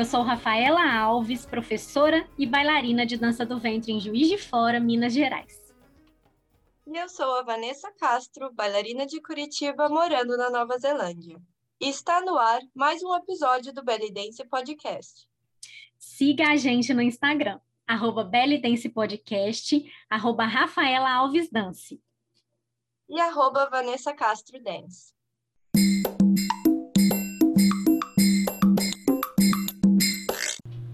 Eu sou Rafaela Alves, professora e bailarina de dança do ventre em Juiz de Fora, Minas Gerais. E eu sou a Vanessa Castro, bailarina de Curitiba, morando na Nova Zelândia. E está no ar mais um episódio do Belly Dance Podcast. Siga a gente no Instagram, arroba Belly Dance Podcast, arroba Rafaela Alves Dance. E arroba Vanessa Castro Dance.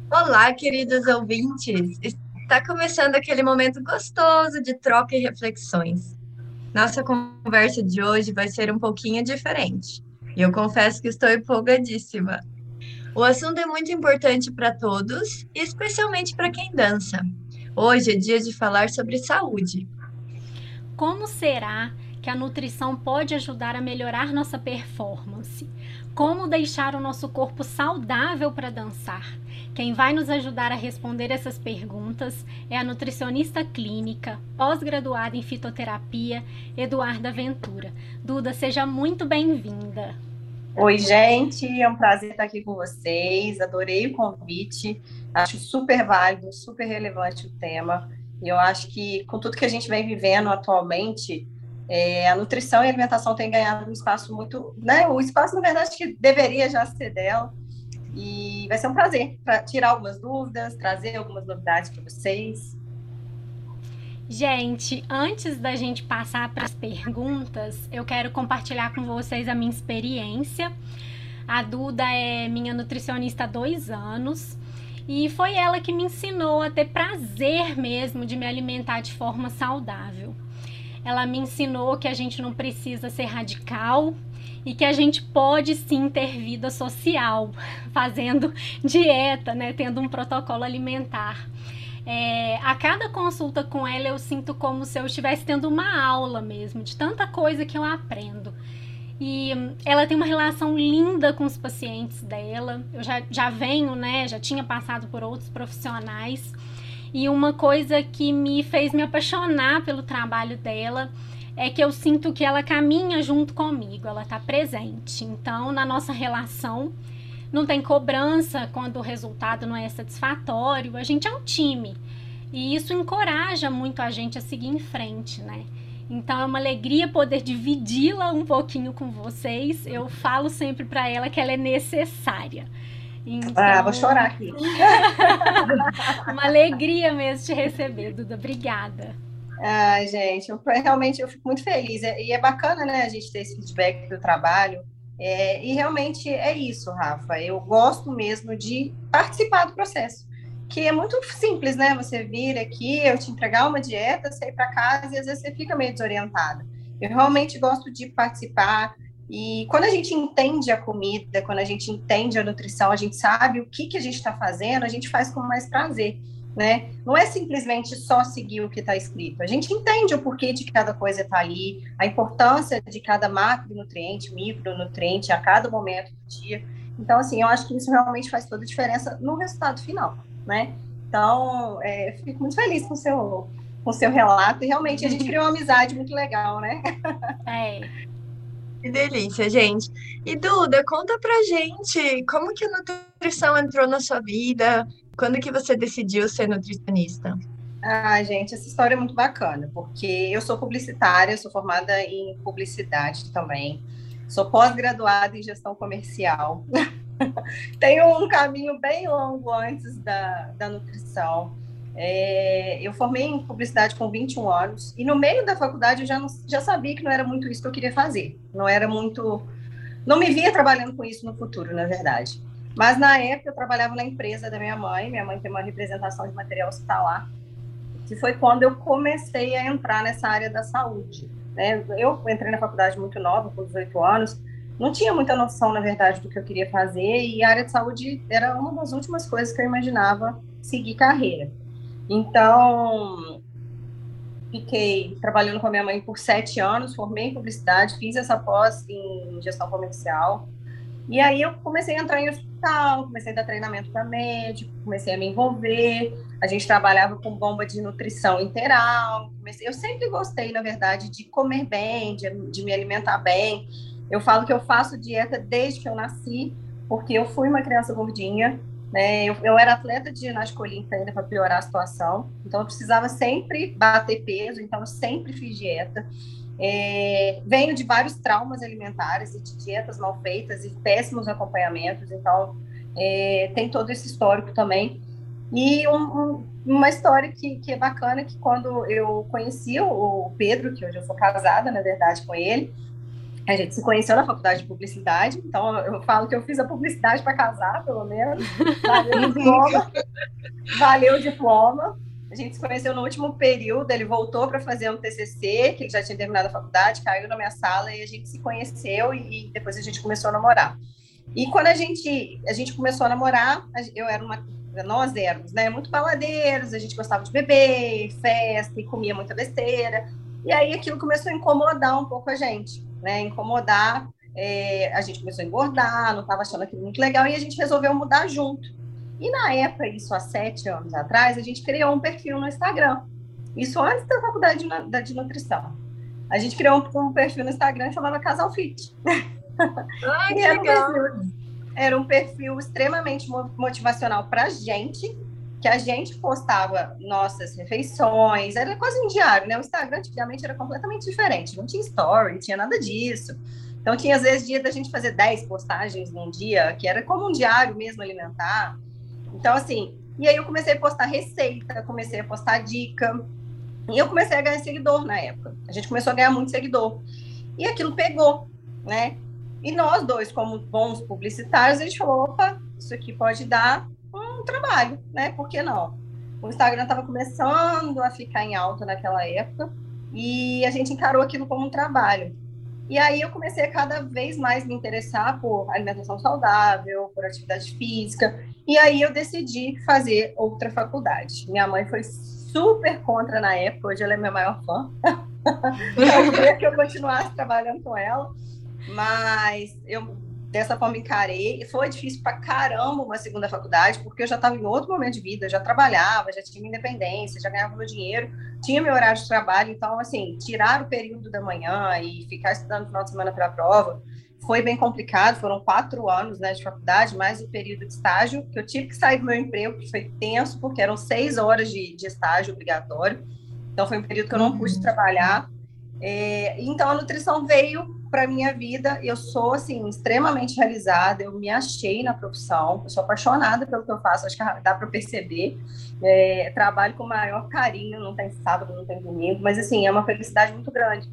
Olá, queridos ouvintes! Está começando aquele momento gostoso de troca e reflexões. Nossa conversa de hoje vai ser um pouquinho diferente. E eu confesso que estou empolgadíssima. O assunto é muito importante para todos, e especialmente para quem dança. Hoje é dia de falar sobre saúde. Como será que a nutrição pode ajudar a melhorar nossa performance? Como deixar o nosso corpo saudável para dançar? Quem vai nos ajudar a responder essas perguntas é a nutricionista clínica, pós-graduada em fitoterapia, Eduarda Ventura. Duda, seja muito bem-vinda. Oi, gente, é um prazer estar aqui com vocês. Adorei o convite. Acho super válido, super relevante o tema. E eu acho que com tudo que a gente vem vivendo atualmente, é, a nutrição e a alimentação têm ganhado um espaço muito, né? O espaço, na verdade, que deveria já ser dela. E vai ser um prazer para tirar algumas dúvidas, trazer algumas novidades para vocês. Gente, antes da gente passar para as perguntas, eu quero compartilhar com vocês a minha experiência. A Duda é minha nutricionista há dois anos e foi ela que me ensinou a ter prazer mesmo de me alimentar de forma saudável. Ela me ensinou que a gente não precisa ser radical, e que a gente pode sim ter vida social, fazendo dieta, né, tendo um protocolo alimentar. É, a cada consulta com ela eu sinto como se eu estivesse tendo uma aula mesmo, de tanta coisa que eu aprendo. E hum, ela tem uma relação linda com os pacientes dela. Eu já, já venho, né? Já tinha passado por outros profissionais. E uma coisa que me fez me apaixonar pelo trabalho dela é que eu sinto que ela caminha junto comigo, ela está presente. Então, na nossa relação, não tem cobrança quando o resultado não é satisfatório, a gente é um time. E isso encoraja muito a gente a seguir em frente, né? Então é uma alegria poder dividi-la um pouquinho com vocês. Eu falo sempre para ela que ela é necessária. Então... Ah, vou chorar aqui. uma alegria mesmo te receber, Duda. Obrigada. Ah, gente, eu, realmente eu fico muito feliz. E é bacana, né, a gente ter esse feedback do trabalho. É, e realmente é isso, Rafa. Eu gosto mesmo de participar do processo, que é muito simples, né? Você vir aqui, eu te entregar uma dieta, sair para casa e às vezes você fica meio desorientada. Eu realmente gosto de participar. E quando a gente entende a comida, quando a gente entende a nutrição, a gente sabe o que, que a gente está fazendo, a gente faz com mais prazer né? Não é simplesmente só seguir o que está escrito. A gente entende o porquê de cada coisa está ali, a importância de cada macronutriente, micronutriente a cada momento do dia. Então, assim, eu acho que isso realmente faz toda a diferença no resultado final, né? Então, é, fico muito feliz com o seu, com o seu relato e realmente a gente criou uma amizade muito legal, né? É. Que delícia, gente. E Duda, conta pra gente como que a nutrição entrou na sua vida, quando que você decidiu ser nutricionista? Ah, gente, essa história é muito bacana, porque eu sou publicitária, sou formada em publicidade também, sou pós-graduada em gestão comercial. Tenho um caminho bem longo antes da, da nutrição. É, eu formei em publicidade com 21 anos e no meio da faculdade eu já, não, já sabia que não era muito isso que eu queria fazer. Não era muito. Não me via trabalhando com isso no futuro, na verdade. Mas na época eu trabalhava na empresa da minha mãe, minha mãe tem uma representação de material hospitalar, que foi quando eu comecei a entrar nessa área da saúde. Né? Eu entrei na faculdade muito nova, com 18 anos, não tinha muita noção, na verdade, do que eu queria fazer, e a área de saúde era uma das últimas coisas que eu imaginava seguir carreira. Então, fiquei trabalhando com a minha mãe por sete anos, formei em publicidade, fiz essa pós em gestão comercial, e aí eu comecei a entrar em hospital, comecei a dar treinamento para médico, comecei a me envolver. A gente trabalhava com bomba de nutrição integral. Comecei, eu sempre gostei, na verdade, de comer bem, de, de me alimentar bem. Eu falo que eu faço dieta desde que eu nasci, porque eu fui uma criança gordinha, né? Eu, eu era atleta de ginástica olímpica ainda para piorar a situação, então eu precisava sempre bater peso, então eu sempre fiz dieta. É, venho de vários traumas alimentares e de dietas mal feitas e péssimos acompanhamentos, então é, tem todo esse histórico também. E um, um, uma história que, que é bacana, que quando eu conheci o Pedro, que hoje eu sou casada, na verdade, com ele, a gente se conheceu na faculdade de publicidade, então eu falo que eu fiz a publicidade para casar, pelo menos. Valeu o diploma. Valeu o diploma. A gente se conheceu no último período, ele voltou para fazer um TCC, que ele já tinha terminado a faculdade, caiu na minha sala e a gente se conheceu e, e depois a gente começou a namorar. E quando a gente, a gente começou a namorar, eu era uma nós éramos, né, muito baladeiros, a gente gostava de beber, festa e comia muita besteira. E aí aquilo começou a incomodar um pouco a gente, né? Incomodar, é, a gente começou a engordar, não estava achando aquilo muito legal e a gente resolveu mudar junto. E na época, isso há sete anos atrás, a gente criou um perfil no Instagram. Isso antes da faculdade de, de nutrição. A gente criou um, um perfil no Instagram chamado Casal Fit. Ai, que era. Um perfil, era um perfil extremamente motivacional para a gente, que a gente postava nossas refeições, era quase um diário, né? O Instagram antigamente era completamente diferente, não tinha story, não tinha nada disso. Então tinha às vezes dia da gente fazer 10 postagens num dia, que era como um diário mesmo alimentar. Então, assim, e aí eu comecei a postar receita, comecei a postar dica. E eu comecei a ganhar seguidor na época. A gente começou a ganhar muito seguidor. E aquilo pegou, né? E nós dois, como bons publicitários, a gente falou: opa, isso aqui pode dar trabalho, né? Por que não? O Instagram estava começando a ficar em alta naquela época e a gente encarou aquilo como um trabalho. E aí eu comecei a cada vez mais me interessar por alimentação saudável, por atividade física. E aí eu decidi fazer outra faculdade. Minha mãe foi super contra na época, hoje ela é minha maior fã. eu queria que eu continuasse trabalhando com ela, mas eu dessa forma encarei. Foi difícil pra caramba uma segunda faculdade, porque eu já estava em outro momento de vida, já trabalhava, já tinha independência, já ganhava meu dinheiro, tinha meu horário de trabalho, então, assim, tirar o período da manhã e ficar estudando no final de semana para a prova foi bem complicado, foram quatro anos né, de faculdade, mais o período de estágio, que eu tive que sair do meu emprego, que foi tenso, porque eram seis horas de, de estágio obrigatório, então foi um período que eu não pude uhum. trabalhar, é, então a nutrição veio para minha vida. Eu sou assim extremamente realizada. Eu me achei na profissão. Eu sou apaixonada pelo que eu faço. Acho que dá para perceber. É, trabalho com o maior carinho. Não tem sábado, não tem domingo, mas assim é uma felicidade muito grande.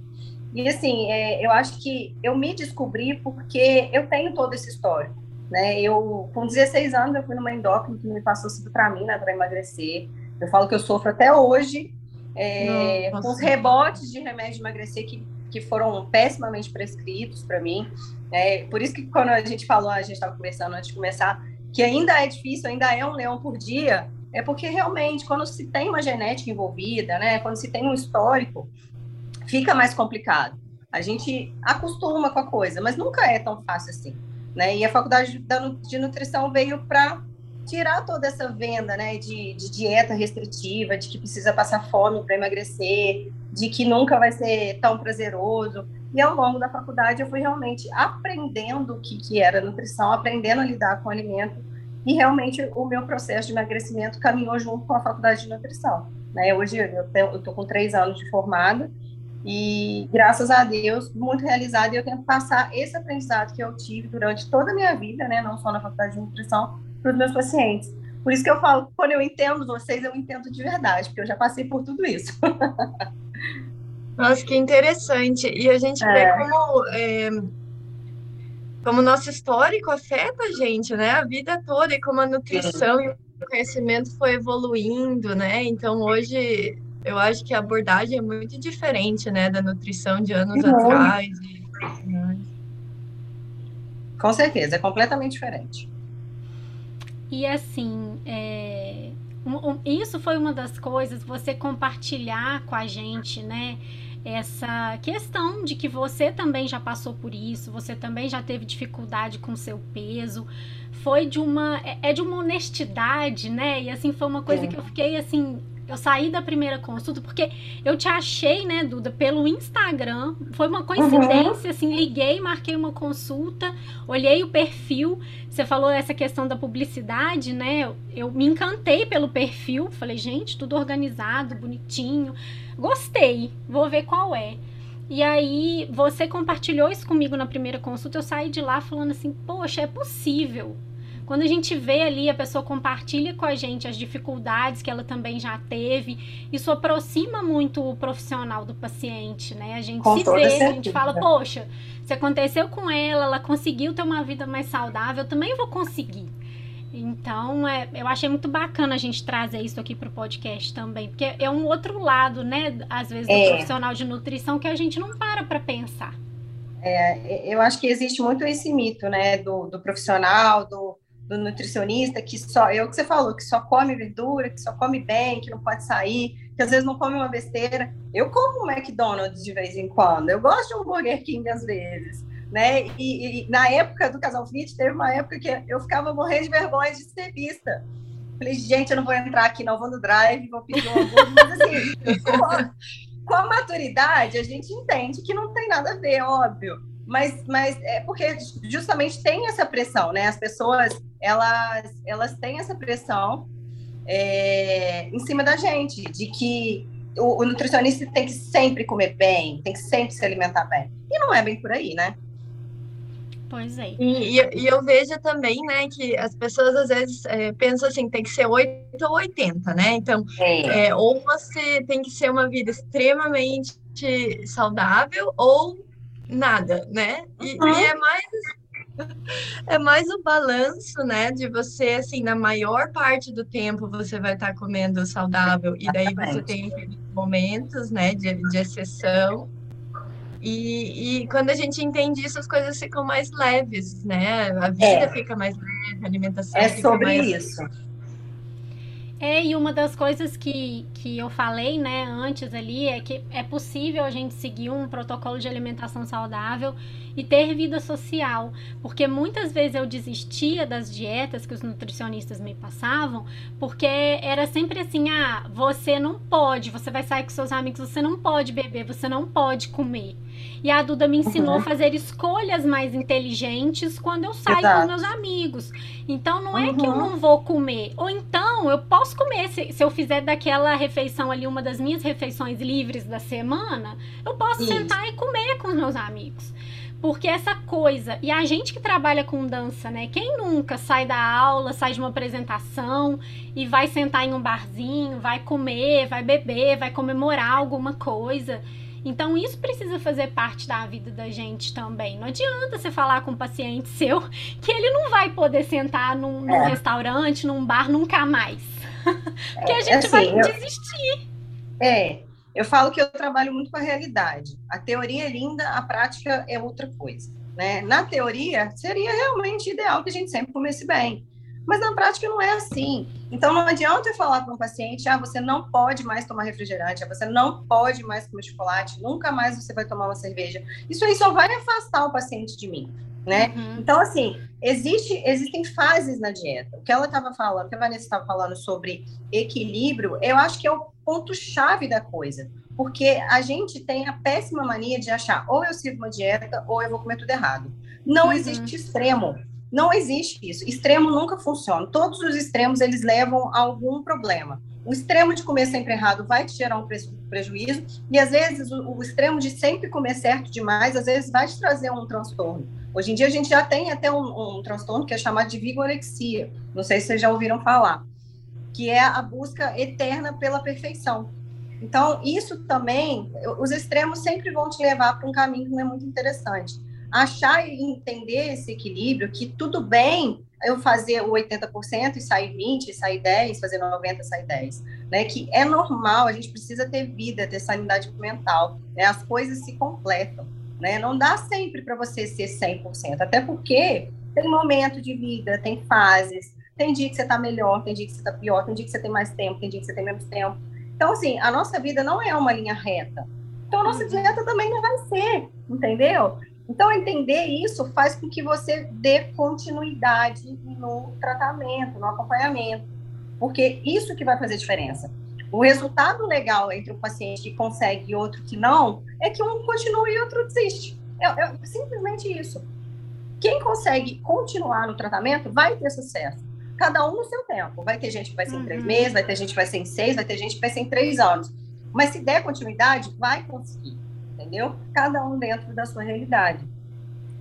E assim, é, eu acho que eu me descobri porque eu tenho todo esse histórico. Né? Eu, com 16 anos, eu fui numa endócrina que me passou citramina para emagrecer. Eu falo que eu sofro até hoje é, com os rebotes de remédio de emagrecer que que foram pessimamente prescritos para mim. É, por isso que quando a gente falou, a gente estava conversando antes de começar, que ainda é difícil, ainda é um leão por dia, é porque realmente quando se tem uma genética envolvida, né, quando se tem um histórico, fica mais complicado. A gente acostuma com a coisa, mas nunca é tão fácil assim. Né? E a faculdade de nutrição veio para tirar toda essa venda né, de, de, dieta restritiva, de que precisa passar fome para emagrecer, de que nunca vai ser tão prazeroso. E ao longo da faculdade eu fui realmente aprendendo o que, que era nutrição, aprendendo a lidar com o alimento, e realmente o meu processo de emagrecimento caminhou junto com a faculdade de nutrição. Né? Hoje eu estou com três anos de formada, e graças a Deus, muito realizada, eu tento passar esse aprendizado que eu tive durante toda a minha vida, né, não só na faculdade de nutrição, para os meus pacientes. Por isso que eu falo, quando eu entendo vocês, eu entendo de verdade, porque eu já passei por tudo isso. Nossa, que interessante. E a gente é. vê como, é, como o nosso histórico afeta a gente, né? A vida toda, e como a nutrição e o conhecimento foi evoluindo, né? Então, hoje, eu acho que a abordagem é muito diferente, né? Da nutrição de anos atrás. E... Com certeza, é completamente diferente. E assim, é, um, isso foi uma das coisas, você compartilhar com a gente, né? Essa questão de que você também já passou por isso, você também já teve dificuldade com seu peso, foi de uma é, é de uma honestidade, né? E assim foi uma coisa é. que eu fiquei assim Eu saí da primeira consulta porque eu te achei, né, Duda, pelo Instagram. Foi uma coincidência, uhum. assim, liguei, marquei uma consulta, olhei o perfil. Você falou essa questão da publicidade, né? Eu, eu me encantei pelo perfil. Falei, gente, tudo organizado, bonitinho. Gostei, vou ver qual é. E aí, você compartilhou isso comigo na primeira consulta. Eu saí de lá falando assim: poxa, é possível quando a gente vê ali, a pessoa compartilha com a gente as dificuldades que ela também já teve, isso aproxima muito o profissional do paciente, né? A gente com se vê, certeza. a gente fala, poxa, se aconteceu com ela, ela conseguiu ter uma vida mais saudável, eu também vou conseguir. Então, é, eu achei muito bacana a gente trazer isso aqui para o podcast também, porque é um outro lado, né, às vezes, do é. profissional de nutrição que a gente não para para pensar. É, eu acho que existe muito esse mito, né, do, do profissional, do, do nutricionista que só, é o que você falou, que só come verdura, que só come bem, que não pode sair, que às vezes não come uma besteira. Eu como um McDonald's de vez em quando, eu gosto de um Burger King às vezes, né? E, e na época do Casal Fit, teve uma época que eu ficava morrendo de vergonha de ser vista. Falei, gente, eu não vou entrar aqui, não vou no drive, vou pedir um hambúrguer, mas assim, com a, com a maturidade, a gente entende que não tem nada a ver, óbvio mas, mas é porque justamente tem essa pressão, né? As pessoas elas, elas têm essa pressão é, em cima da gente, de que o, o, nutricionista tem que sempre comer bem, tem que sempre se alimentar bem. E não é bem por aí, né? Pois é. E, e, e eu vejo também, né, que as pessoas às vezes é, pensam assim, tem que ser 8 ou 80, né? Então, é. É, ou você tem que ser uma vida extremamente saudável, ou nada, né? E, uhum. e, é mais é mais o balanço, né? De você, assim, na maior parte do tempo você vai estar comendo saudável, e daí você tem momentos, né, de, de exceção. E, e, quando a gente entende isso, as coisas ficam mais leves, né? A vida é. fica mais leve, a alimentação é sobre mais... isso. É, e uma das coisas que, que eu falei, né, antes ali, é que é possível a gente seguir um protocolo de alimentação saudável e ter vida social, porque muitas vezes eu desistia das dietas que os nutricionistas me passavam, porque era sempre assim, ah, você não pode, você vai sair com seus amigos, você não pode beber, você não pode comer. E a Duda me ensinou uhum. a fazer escolhas mais inteligentes quando eu saio Exato. com meus amigos. Então não é uhum. que eu não vou comer. Ou então eu posso comer, se, se, eu fizer daquela refeição ali, uma das minhas refeições livres da semana, eu posso Isso. sentar e comer com os meus amigos. Porque essa coisa, e a gente que trabalha com dança, né? Quem nunca sai da aula, sai de uma apresentação e vai sentar em um barzinho, vai comer, vai beber, vai comemorar alguma coisa. Então, isso precisa fazer parte da vida da gente também. Não adianta você falar com um paciente seu que ele não vai poder sentar num, num é. restaurante, num bar nunca mais. Porque a é, gente assim, vai eu, desistir. É, eu falo que eu trabalho muito com a realidade. A teoria é linda, a prática é outra coisa. Né? Na teoria, seria realmente ideal que a gente sempre comesse bem. Mas na prática não é assim. Então não adianta eu falar para um paciente, ah, você não pode mais tomar refrigerante, ah, você não pode mais comer chocolate, nunca mais você vai tomar uma cerveja. Isso aí só vai afastar o paciente de mim, né? Uhum. Então assim, existe, existem fases na dieta. O que ela estava falando, o que a Vanessa estava falando sobre equilíbrio, eu acho que é o ponto chave da coisa. Porque a gente tem a péssima mania de achar ou eu sigo uma dieta ou eu vou comer tudo errado. Não uhum. existe extremo. Não existe isso. Extremo nunca funciona. Todos os extremos eles levam a algum problema. O extremo de comer sempre errado vai te gerar um prejuízo e às vezes o, o extremo de sempre comer certo demais, às vezes vai te trazer um transtorno. Hoje em dia a gente já tem até um, um transtorno que é chamado de vigorexia. Não sei se vocês já ouviram falar, que é a busca eterna pela perfeição. Então, isso também, os extremos sempre vão te levar para um caminho que não é muito interessante achar e entender esse equilíbrio, que tudo bem eu fazer o 80% e sair 20, e sair 10, fazer 90, e sair 10, né? Que é normal, a gente precisa ter vida, ter sanidade mental, né? As coisas se completam, né? Não dá sempre para você ser 100%, até porque tem momento de vida, tem fases, tem dia que você está melhor, tem dia que você está pior, tem dia que você tem mais tempo, tem dia que você tem menos tempo. Então, assim, a nossa vida não é uma linha reta. Então, a nossa uhum. dieta também não vai ser, entendeu? Então, entender isso faz com que você dê continuidade no tratamento, no acompanhamento, porque isso que vai fazer diferença. O resultado legal entre o paciente que consegue e outro que não é que um continua e outro desiste. É, é simplesmente isso. Quem consegue continuar no tratamento vai ter sucesso. Cada um no seu tempo. Vai ter gente que vai ser em três uhum. meses, vai ter gente que vai ser em seis, vai ter gente que vai ser em três anos. Mas se der continuidade, vai conseguir. Entendeu? Cada um dentro da sua realidade.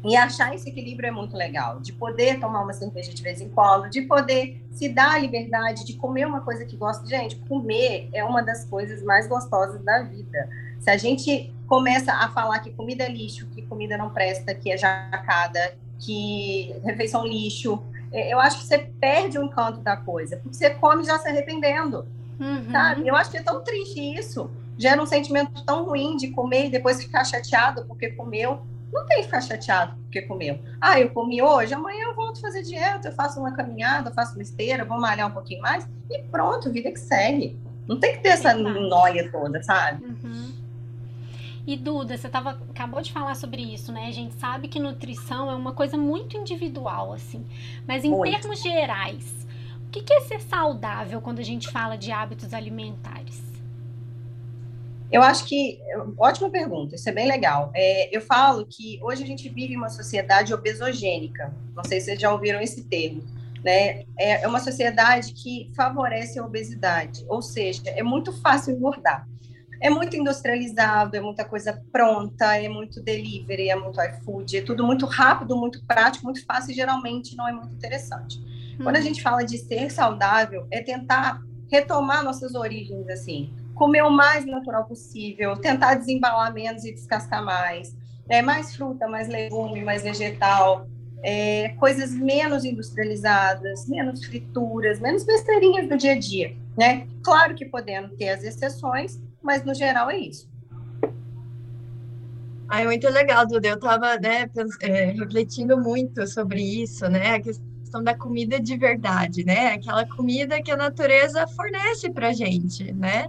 E achar esse equilíbrio é muito legal, de poder tomar uma cerveja de vez em quando, de poder se dar a liberdade de comer uma coisa que gosta. Gente, comer é uma das coisas mais gostosas da vida. Se a gente começa a falar que comida é lixo, que comida não presta, que é jacada, que refeição lixo, é, eu acho que você perde o encanto da coisa, porque você come já se arrependendo, uhum. sabe? Eu acho que é tão triste isso. Gera um sentimento tão ruim de comer e depois ficar chateado porque comeu. Não tem que ficar chateado porque comeu. Ah, eu comi hoje, amanhã eu volto a fazer dieta, eu faço uma caminhada, eu faço uma esteira, vou malhar um pouquinho mais e pronto, vida que segue. Não tem que ter essa noia toda, sabe? Uhum. E Duda, você tava, acabou de falar sobre isso, né? A gente sabe que nutrição é uma coisa muito individual, assim. Mas em muito. termos gerais, o que é ser saudável quando a gente fala de hábitos alimentares? Eu acho que, ótima pergunta, isso é bem legal. É, eu falo que hoje a gente vive uma sociedade obesogênica, não sei se vocês já ouviram esse termo, né? É, é uma sociedade que favorece a obesidade, ou seja, é muito fácil engordar. É muito industrializado, é muita coisa pronta, é muito delivery, é muito iFood, é tudo muito rápido, muito prático, muito fácil e geralmente não é muito interessante. Quando a uhum. gente fala de ser saudável, é tentar retomar nossas origens, assim, comer o mais natural possível, tentar desembalar menos e descascar mais, é, mais fruta, mais legume, mais vegetal, é, coisas menos industrializadas, menos frituras, menos besteirinhas do dia a dia, né? Claro que podendo ter as exceções, mas no geral é isso. É muito legal, Duda. Eu estava né, é, refletindo muito sobre isso, né? A questão da comida de verdade, né? Aquela comida que a natureza fornece para gente, né?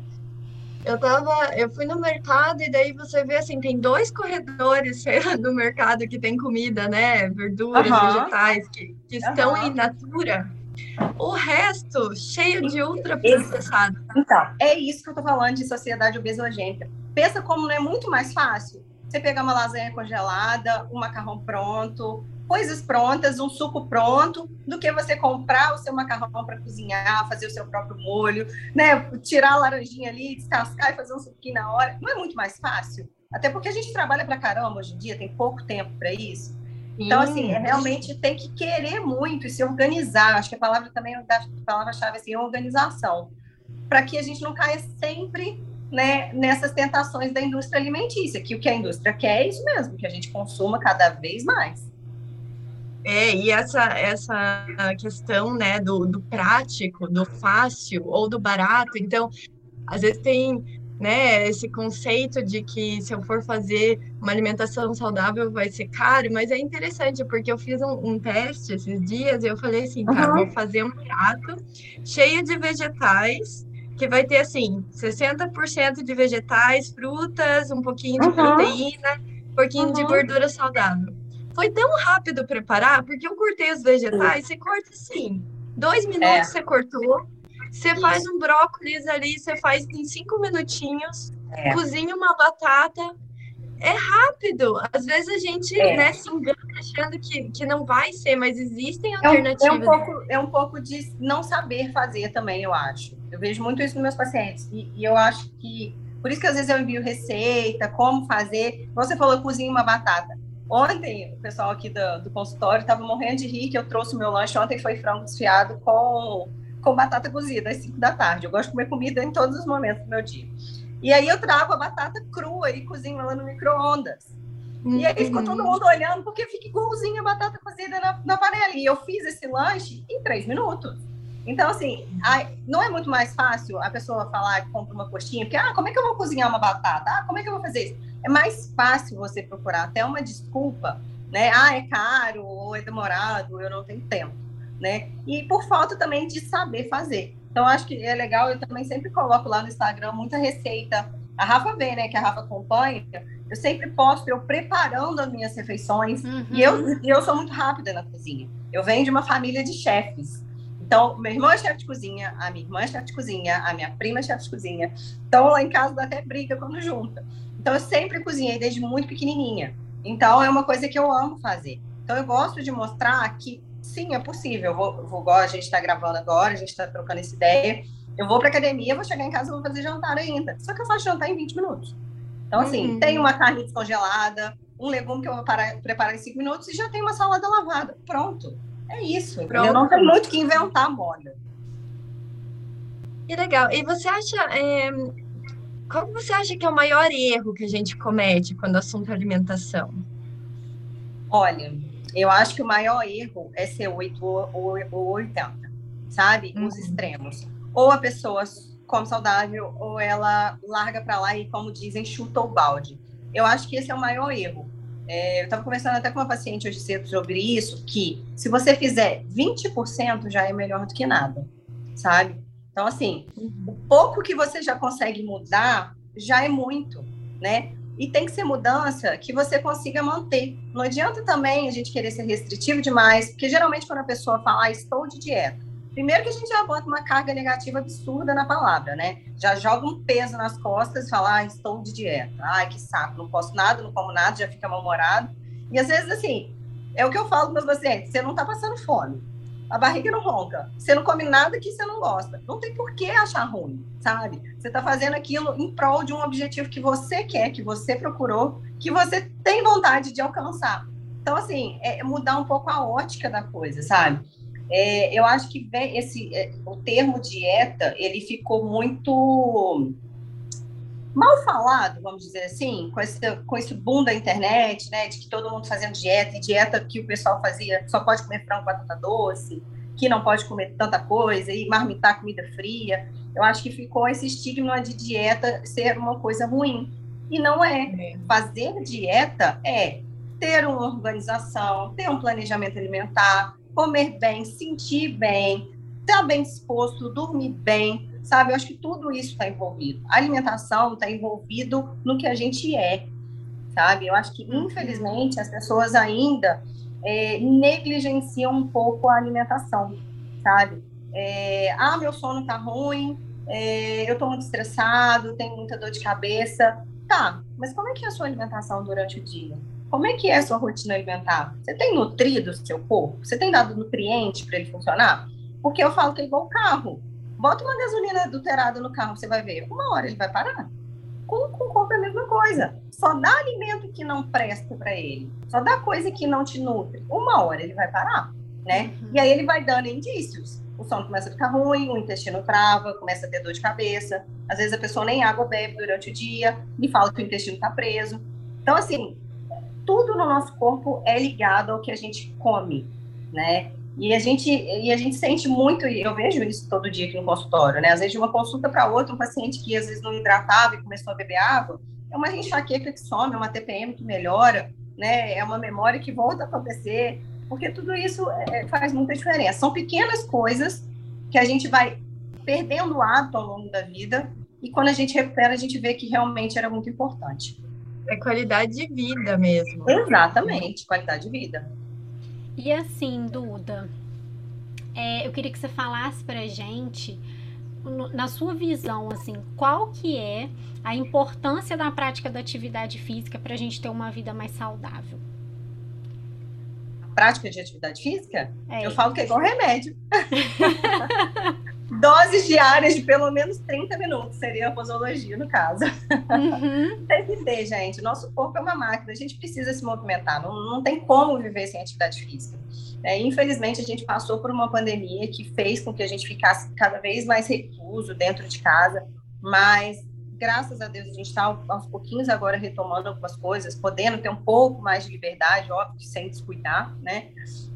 Eu tava, eu fui no mercado e daí você vê assim, tem dois corredores no mercado que tem comida, né? Verduras, uhum. vegetais que, que uhum. estão em natura. O resto, cheio de ultraprocessado. Então, é isso que eu tô falando de sociedade obesogênica. Pensa como não é muito mais fácil você pegar uma lasanha congelada, um macarrão pronto, coisas prontas, um suco pronto, do que você comprar o seu macarrão para cozinhar, fazer o seu próprio molho, né? Tirar a laranjinha ali, descascar e fazer um suquinho na hora. Não é muito mais fácil? Até porque a gente trabalha para caramba hoje em dia, tem pouco tempo para isso. Então, assim, é, realmente tem que querer muito e se organizar. Acho que a palavra também, a palavra-chave assim, é organização. Para que a gente não caia sempre né, nessas tentações da indústria alimentícia, que o que a indústria quer é isso mesmo, que a gente consuma cada vez mais. É, e essa, essa questão, né, do, do prático, do fácil ou do barato, então, às vezes tem, né, esse conceito de que se eu for fazer uma alimentação saudável vai ser caro, mas é interessante, porque eu fiz um, um teste esses dias e eu falei assim, cara, uhum. vou fazer um prato cheio de vegetais, que vai ter, assim, 60% de vegetais, frutas, um pouquinho de uhum. proteína, um pouquinho uhum. de gordura saudável. Foi tão rápido preparar, porque eu cortei os vegetais, você corta assim, dois minutos é. você cortou, você faz um brócolis ali, você faz em cinco minutinhos, é. cozinha uma batata, é rápido. Às vezes a gente é. né, se engana achando que, que não vai ser, mas existem alternativas. É um, é um, pouco, é um pouco de não saber fazer também, eu acho. Eu vejo muito isso nos meus pacientes. E, e eu acho que. Por isso que às vezes eu envio receita, como fazer. Você falou cozinha uma batata. Ontem, o pessoal aqui do, do consultório estava morrendo de rir que eu trouxe o meu lanche ontem, foi frango desfiado com, com batata cozida às 5 da tarde. Eu gosto de comer comida em todos os momentos do meu dia. E aí eu trago a batata crua e cozinho ela no micro-ondas. Uhum. E aí ficou todo mundo olhando, porque fica igualzinho a batata cozida na, na panela. E eu fiz esse lanche em três minutos. Então, assim, não é muito mais fácil a pessoa falar que compra uma coxinha, porque, ah, como é que eu vou cozinhar uma batata? Ah, como é que eu vou fazer isso? É mais fácil você procurar até uma desculpa, né? Ah, é caro, ou é demorado, eu não tenho tempo, né? E por falta também de saber fazer. Então, acho que é legal, eu também sempre coloco lá no Instagram muita receita. A Rafa vê, né, que a Rafa acompanha, eu sempre posto eu preparando as minhas refeições, uhum. e eu, eu sou muito rápida na cozinha. Eu venho de uma família de chefes, Então, meu irmão é chefe de cozinha, a minha irmã é chefe de cozinha, a minha prima é chefe de cozinha. Então, lá em casa dá até briga quando junta. Então, eu sempre cozinhei desde muito pequenininha. Então, é uma coisa que eu amo fazer. Então, eu gosto de mostrar que, sim, é possível. Eu vou, vou a gente está gravando agora, a gente está trocando essa ideia. Eu vou para academia, vou chegar em casa e vou fazer jantar ainda. Só que eu faço jantar em 20 minutos. Então, assim, uhum. tem uma carne descongelada, um legume que eu vou parar, preparar em 5 minutos e já tem uma salada lavada. Pronto. É isso. Eu não tenho muito que inventar moda. Que legal. E você acha. É... Qual você acha que é o maior erro que a gente comete quando o assunto é alimentação? Olha, eu acho que o maior erro é ser 8 ou 80, sabe? Uhum. Os extremos. Ou a pessoa come saudável, ou ela larga para lá e, como dizem, chuta o balde. Eu acho que esse é o maior erro. É, eu estava conversando até com uma paciente hoje cedo sobre isso, que se você fizer 20% já é melhor do que nada, sabe? Então, assim, uhum. o pouco que você já consegue mudar já é muito, né? E tem que ser mudança que você consiga manter. Não adianta também a gente querer ser restritivo demais, porque geralmente quando a pessoa fala, ah, estou de dieta, primeiro que a gente já bota uma carga negativa absurda na palavra, né? Já joga um peso nas costas e fala, ah, estou de dieta. Ai, que saco, não posso nada, não como nada, já fica mal-humorado. E às vezes, assim, é o que eu falo com meus pacientes, você não está passando fome a barriga não ronca. Você não come nada que você não gosta. Não tem por que achar ruim, sabe? Você está fazendo aquilo em prol de um objetivo que você quer, que você procurou, que você tem vontade de alcançar. Então, assim, é mudar um pouco a ótica da coisa, sabe? É, eu acho que esse, é, o termo dieta, ele ficou muito mal falado, vamos dizer assim, com esse, com esse boom da internet, né, de que todo mundo fazendo dieta, e dieta que o pessoal fazia, só pode comer frango com batata doce, que não pode comer tanta coisa, e marmitar comida fria. Eu acho que ficou esse estigma de dieta ser uma coisa ruim. E não é. é. Fazer dieta é ter uma organização, ter um planejamento alimentar, comer bem, sentir bem, estar bem disposto, dormir bem, sabe? Eu acho que tudo isso está envolvido. A alimentação está envolvido no que a gente é, sabe? Eu acho que, uhum. infelizmente, as pessoas ainda é, negligenciam um pouco a alimentação, sabe? É, ah, meu sono está ruim, é, eu estou muito estressado, tenho muita dor de cabeça. Tá, mas como é que é a sua alimentação durante o dia? Como é que é a sua rotina alimentar? Você tem nutrido o seu corpo? Você tem dado nutriente para ele funcionar? Porque eu falo que é igual carro. Bota uma gasolina adulterada no carro, você vai ver. Uma hora ele vai parar. Com, com o corpo é a mesma coisa. Só dá alimento que não presta para ele. Só dá coisa que não te nutre. Uma hora ele vai parar, né? Uhum. E aí ele vai dando indícios. O sono começa a ficar ruim, o intestino trava, começa a ter dor de cabeça. Às vezes a pessoa nem água bebe durante o dia e fala que o intestino está preso. Então, assim, tudo no nosso corpo é ligado ao que a gente come, né? E a gente e a gente sente muito, e eu vejo isso todo dia aqui no consultório, né? Às vezes de uma consulta para outra, um paciente que às vezes não hidratava e começou a beber água, é uma enxaqueca que some, é uma TPM que melhora, né? É uma memória que volta a acontecer, porque tudo isso é, faz muita diferença. São pequenas coisas que a gente vai perdendo o hábito ao longo da vida e quando a gente recupera, a gente vê que realmente era muito importante. É qualidade de vida mesmo. Exatamente, qualidade de vida. E assim, Duda, é, eu queria que você falasse pra gente, na sua visão, assim, qual que é a importância da prática da atividade física para a gente ter uma vida mais saudável? A prática de atividade física? É. Eu falo que é igual remédio. Doses diárias de pelo menos 30 minutos seria a posologia, no caso. Uhum. tem que ter, gente. Nosso corpo é uma máquina, a gente precisa se movimentar, não, não tem como viver sem atividade física. É, infelizmente, a gente passou por uma pandemia que fez com que a gente ficasse cada vez mais recluso dentro de casa, mas graças a Deus a gente está aos pouquinhos agora retomando algumas coisas, podendo ter um pouco mais de liberdade, óbvio, sem descuidar, né?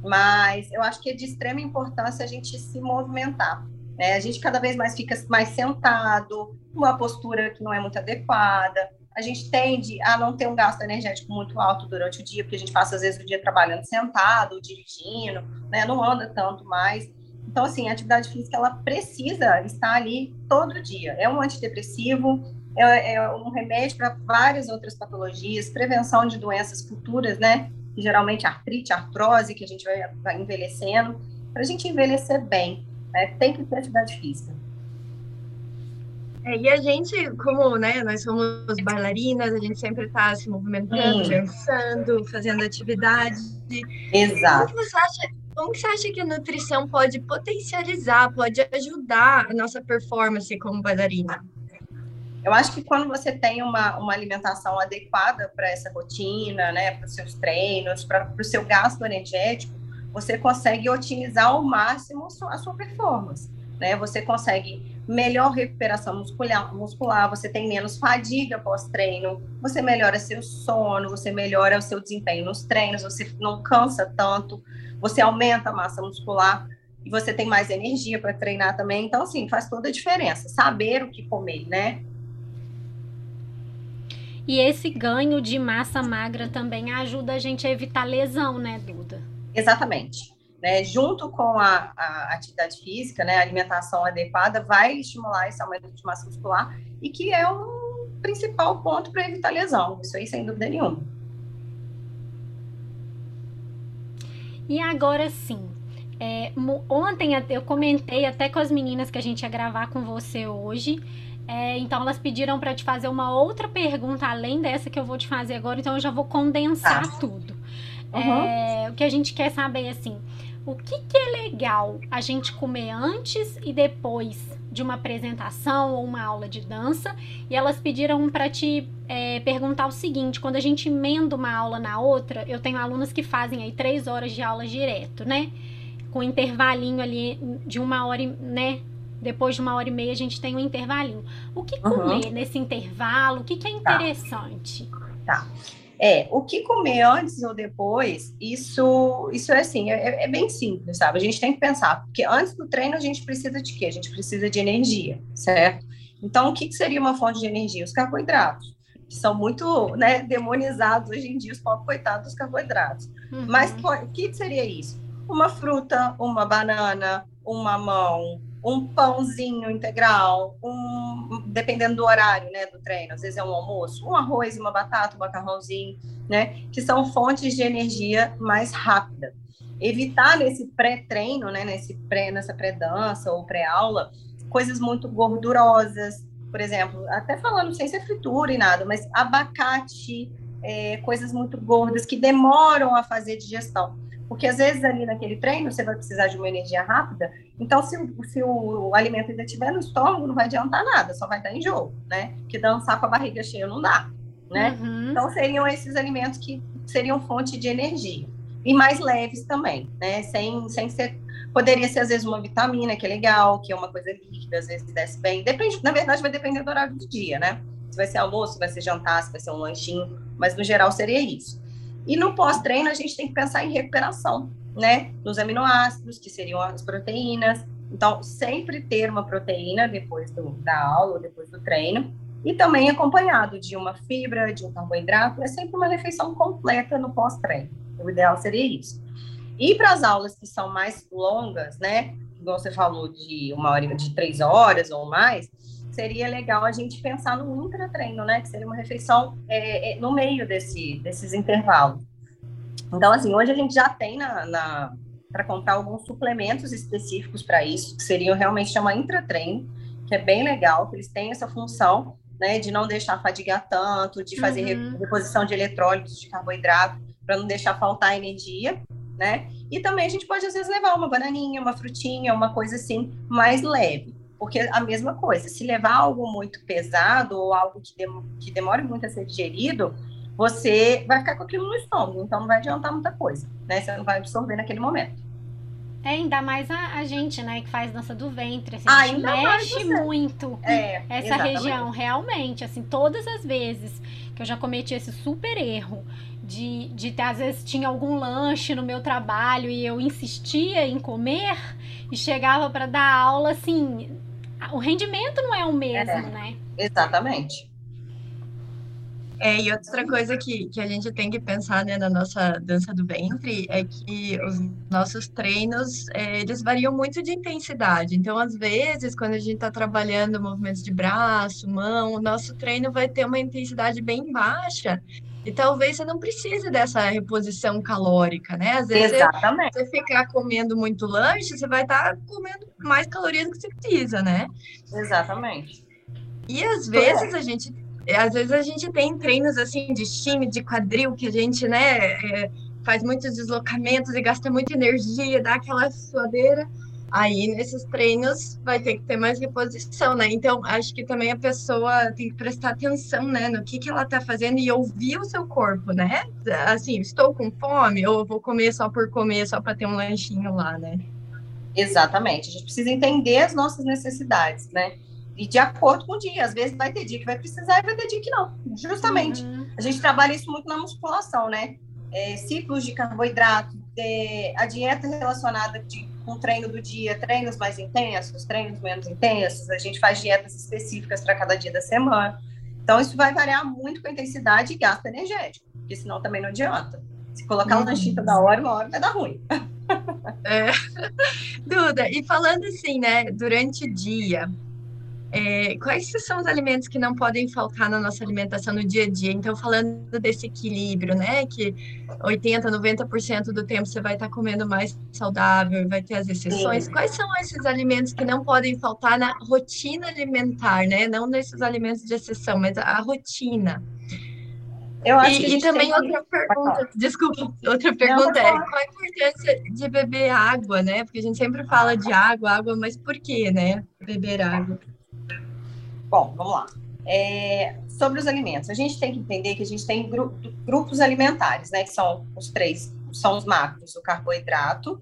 Mas eu acho que é de extrema importância a gente se movimentar. Né? A gente cada vez mais fica mais sentado, uma postura que não é muito adequada. A gente tende a não ter um gasto energético muito alto durante o dia, porque a gente passa, às vezes, o dia trabalhando sentado, dirigindo, né? não anda tanto mais. Então, assim, a atividade física, ela precisa estar ali todo dia. É um antidepressivo, é, é um remédio para várias outras patologias, prevenção de doenças futuras, né? Geralmente artrite, artrose, que a gente vai, vai envelhecendo, para a gente envelhecer bem. É, tem que ter atividade física. É, e a gente, como né, nós somos bailarinas, a gente sempre está se movimentando, Sim. dançando, fazendo atividade. Exato. Como você, acha, como você acha que a nutrição pode potencializar, pode ajudar a nossa performance como bailarina? Eu acho que quando você tem uma, uma alimentação adequada para essa rotina, né, para os seus treinos, para o seu gasto energético, você consegue otimizar ao máximo a sua performance. Né? Você consegue melhor recuperação muscular, muscular você tem menos fadiga pós-treino, você melhora seu sono, você melhora o seu desempenho nos treinos, você não cansa tanto, você aumenta a massa muscular e você tem mais energia para treinar também. Então, assim, faz toda a diferença. Saber o que comer, né? E esse ganho de massa magra também ajuda a gente a evitar lesão, né, Duda? Exatamente né, junto com a, a, atividade física, né, a alimentação adequada, vai estimular esse aumento de massa muscular e que é um principal ponto para evitar lesão, isso aí sem dúvida nenhuma. E agora sim, é, ontem eu comentei até com as meninas que a gente ia gravar com você hoje. É, então elas pediram para te fazer uma outra pergunta além dessa que eu vou te fazer agora, então eu já vou condensar tá. tudo. Uhum. É, o que a gente quer saber é assim, o que, que é legal a gente comer antes e depois de uma apresentação ou uma aula de dança. E elas pediram para te é, perguntar o seguinte: quando a gente emenda uma aula na outra, eu tenho alunas que fazem aí três horas de aula direto, né? Com intervalinho ali de uma hora, né? Depois de uma hora e meia a gente tem um intervalinho. O que comer uhum. nesse intervalo? O que, que é tá. interessante? Tá. tá. É, o que comer antes ou depois, isso, isso é assim, é, é, bem simples, sabe? A gente tem que pensar, porque antes do treino a gente precisa de quê? A gente precisa de energia, certo? Então, o que, que seria uma fonte de energia? Os carboidratos, que são muito né, demonizados hoje em dia, os pobres coitados dos carboidratos. Uhum. Mas o que seria isso? Uma fruta, uma banana, um mamão, um pãozinho integral, um, dependendo do horário, né, do treino, às vezes é um almoço, um arroz, uma batata, um macarrãozinho, né, que são fontes de energia mais rápida. Evitar nesse pré-treino, né, nesse pré, nessa pré-dança ou pré-aula, coisas muito gordurosas, por exemplo, até falando sem ser fritura e nada, mas abacate, é, coisas muito gordas que demoram a fazer digestão. Porque às vezes ali naquele treino você vai precisar de uma energia rápida, então se, se o, o alimento ainda estiver no estômago, não vai adiantar nada, só vai dar enjoo, né? Que dançar com a barriga cheia não dá, né? Uhum. Então seriam esses alimentos que seriam fonte de energia. E mais leves também, né? Sem, sem ser. Poderia ser, às vezes, uma vitamina, que é legal, que é uma coisa líquida, às vezes desce bem. Depende, na verdade, vai depender do horário do dia, né? Se vai ser almoço, se vai ser jantar, se vai ser um lanchinho, mas no geral seria isso. E no pós-treino, a gente tem que pensar em recuperação, né? Nos aminoácidos, que seriam as proteínas. Então, sempre ter uma proteína depois do, da aula ou depois do treino. E também acompanhado de uma fibra, de um carboidrato. É sempre uma refeição completa no pós-treino. O ideal seria isso. E para as aulas que são mais longas, né? Igual você falou, de uma hora, de três horas ou mais, seria legal a gente pensar no intratreino, né? Que seria uma refeição é, é, no meio desse, desses intervalos. Então, assim, hoje a gente já tem na, na para comprar alguns suplementos específicos para isso, que seriam realmente chamar intratreino, que é bem legal, que eles têm essa função, né, de não deixar fadigar tanto, de fazer uhum. reposição de eletrólitos, de carboidrato, para não deixar faltar energia, né? E também a gente pode, às vezes, levar uma bananinha, uma frutinha, uma coisa assim, mais leve. Porque a mesma coisa, se levar algo muito pesado ou algo que, dem que demore muito a ser digerido, você vai ficar com aquilo no estômago, então não vai adiantar muita coisa, né? Você não vai absorver naquele momento. É, ainda mais a, a gente, né, que faz dança do ventre, assim, a gente mexe muito é, essa exatamente. região, realmente, assim, todas as vezes que eu já cometi esse super erro de, de ter, às vezes tinha algum lanche no meu trabalho e eu insistia em comer e chegava para dar aula, assim, o rendimento não é o mesmo, é, né? Exatamente. É, e outra coisa que, que a gente tem que pensar né, na nossa dança do ventre é que os nossos treinos, é, eles variam muito de intensidade. Então, às vezes, quando a gente está trabalhando movimentos de braço, mão, o nosso treino vai ter uma intensidade bem baixa E talvez você não precise dessa reposição calórica, né? Às vezes Exatamente. você ficar comendo muito lanche, você vai estar tá comendo mais calorias do que você precisa, né? Exatamente. E às vezes a gente, às vezes a gente tem treinos assim de time, de quadril, que a gente, né, é, faz muitos deslocamentos e gasta muita energia, dá aquela suadeira. Aí, nesses treinos, vai ter que ter mais reposição, né? Então, acho que também a pessoa tem que prestar atenção, né, no que, que ela tá fazendo e ouvir o seu corpo, né? Assim, estou com fome ou vou comer só por comer, só para ter um lanchinho lá, né? Exatamente. A gente precisa entender as nossas necessidades, né? E de acordo com o dia. Às vezes vai ter dia que vai precisar e vai ter dia que não. Justamente. Uhum. A gente trabalha isso muito na musculação, né? É, ciclos de carboidrato, é, a dieta relacionada de com o treino do dia, treinos mais intensos, treinos menos intensos, a gente faz dietas específicas para cada dia da semana. Então, isso vai variar muito com a intensidade e gasto energético, porque senão também não adianta. Se colocar um lanchinho toda hora, uma hora vai dar ruim. É. Duda, e falando assim, né, durante o dia, é, quais são os alimentos que não podem faltar na nossa alimentação no dia a dia? Então, falando desse equilíbrio, né? Que 80%, 90% do tempo você vai estar comendo mais saudável, vai ter as exceções. Sim. Quais são esses alimentos que não podem faltar na rotina alimentar, né? Não nesses alimentos de exceção, mas a rotina. Eu acho e, que e também outra pergunta, desculpa, outra pergunta é qual a importância de beber água, né? Porque a gente sempre fala de água, água, mas por que, né? Beber água. Bom, vamos lá. É, sobre os alimentos, a gente tem que entender que a gente tem gru grupos alimentares, né? Que são os três, são os macros, o carboidrato,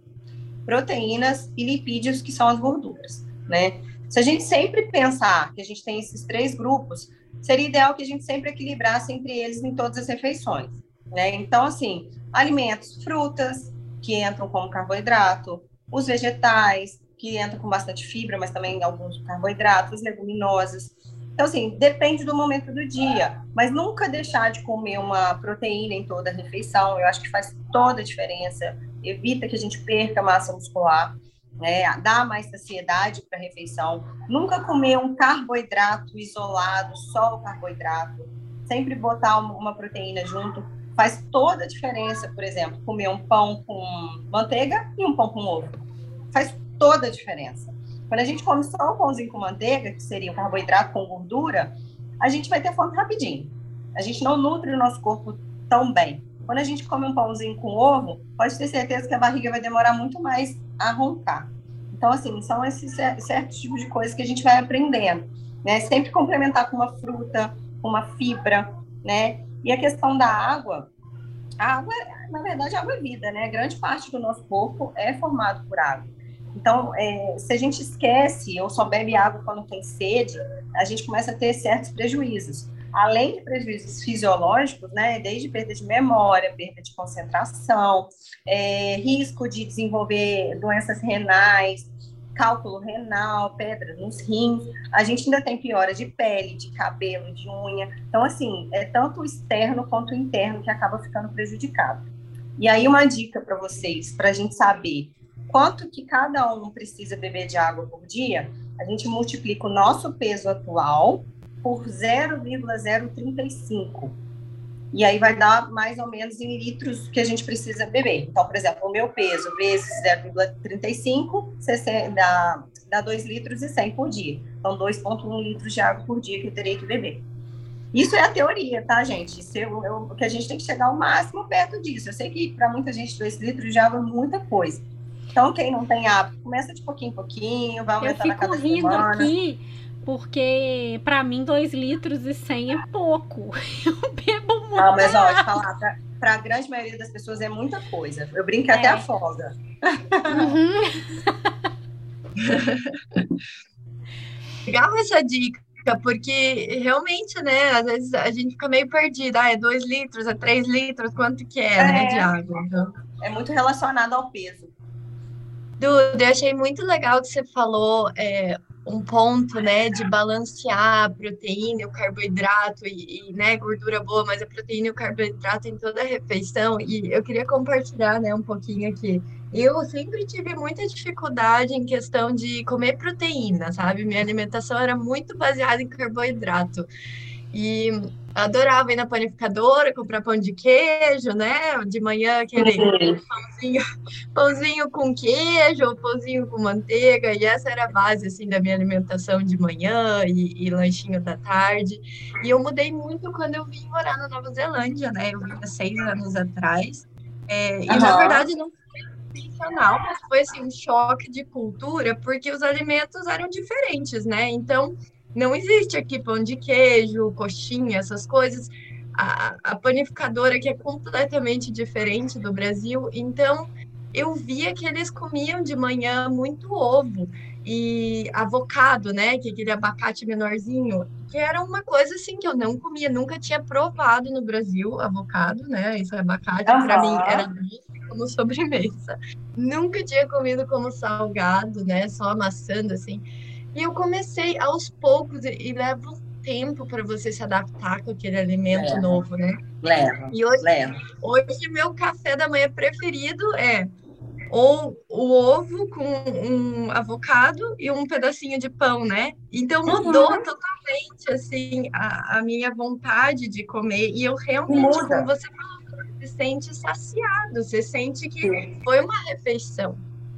proteínas e lipídios, que são as gorduras, né? Se a gente sempre pensar que a gente tem esses três grupos, seria ideal que a gente sempre equilibrasse entre eles em todas as refeições, né? Então, assim, alimentos, frutas, que entram como carboidrato, os vegetais, que entra com bastante fibra, mas também alguns carboidratos, leguminosas. Então, assim, depende do momento do dia, mas nunca deixar de comer uma proteína em toda a refeição, eu acho que faz toda a diferença, evita que a gente perca massa muscular, né, dá mais saciedade para a refeição. Nunca comer um carboidrato isolado, só o carboidrato, sempre botar uma proteína junto, faz toda a diferença, por exemplo, comer um pão com manteiga e um pão com ovo. Faz toda a diferença. Quando a gente come só um pãozinho com manteiga, que seria um carboidrato com gordura, a gente vai ter fome rapidinho. A gente não nutre o nosso corpo tão bem. Quando a gente come um pãozinho com ovo, pode ter certeza que a barriga vai demorar muito mais a roncar. Então, assim, são esses certos tipos de coisas que a gente vai aprendendo, né? Sempre complementar com uma fruta, com uma fibra, né? E a questão da água, a água, na verdade, a água é vida, né? Grande parte do nosso corpo é formado por água. Então, é, se a gente esquece ou só bebe água quando tem sede, a gente começa a ter certos prejuízos. Além de prejuízos fisiológicos, né, desde perda de memória, perda de concentração, é, risco de desenvolver doenças renais, cálculo renal, pedra nos rins, a gente ainda tem piora de pele, de cabelo, de unha. Então, assim, é tanto o externo quanto o interno que acaba ficando prejudicado. E aí, uma dica para vocês, para a gente saber quanto que cada um precisa beber de água por dia, a gente multiplica o nosso peso atual por 0,035. E aí vai dar mais ou menos em litros que a gente precisa beber. Então, por exemplo, o meu peso vezes 0,35 dá, dá 2 litros e 100 por dia. Então, 2,1 litros de água por dia que eu terei que beber. Isso é a teoria, tá, gente? Isso eu, eu, que a gente tem que chegar ao máximo perto disso. Eu sei que para muita gente 2 litros de água é muita coisa. Então, quem não tem hábito, começa de pouquinho em pouquinho, vai aumentando a cada rindo semana. aqui porque para mim 2 litros e 100 é pouco. Eu bebo muito. Não, mas ó, falar, para a grande maioria das pessoas é muita coisa. Eu brinco é. até afoga. Uhum. Legal essa dica, porque realmente, né, às vezes a gente fica meio perdida. Ah, é 2 litros, é 3 litros, quanto que é, é, né, de água? Então... É muito relacionado ao peso. Duda, eu achei muito legal que você falou é, um ponto, né, de balancear a proteína e o carboidrato e, e, né, gordura boa, mas a proteína e o carboidrato em toda a refeição. E eu queria compartilhar, né, um pouquinho aqui. Eu sempre tive muita dificuldade em questão de comer proteína, sabe? Minha alimentação era muito baseada em carboidrato. E adorava ir na panificadora, comprar pão de queijo, né? De manhã aquele uhum. pãozinho, pãozinho com queijo, ou pãozinho com manteiga, e essa era a base, assim, da minha alimentação de manhã e, e lanchinho da tarde. E eu mudei muito quando eu vim morar na Nova Zelândia, né? Eu vim há seis anos atrás. É, e, na verdade, não foi intencional, mas foi, assim, um choque de cultura, porque os alimentos eram diferentes, né? Então, não existe aqui pão de queijo, coxinha, essas coisas. A, a panificadora que é completamente diferente do Brasil. Então, eu via que eles comiam de manhã muito ovo e avocado, né? Que é aquele abacate menorzinho, que era uma coisa assim que eu não comia, nunca tinha provado no Brasil avocado, né? Esse abacate uhum. para mim era como sobremesa. Nunca tinha comido como salgado, né? Só amassando assim. E eu comecei aos poucos, e, leva um tempo para você se adaptar com aquele alimento leva. novo, né? Leva. E hoje, leva. hoje, meu café da manhã preferido é ou o ovo com um avocado e um pedacinho de pão, né? Então mudou uhum. totalmente assim a, a, minha vontade de comer e eu realmente, Muda. como você falou, se sente saciado, você sente que Sim. foi uma refeição.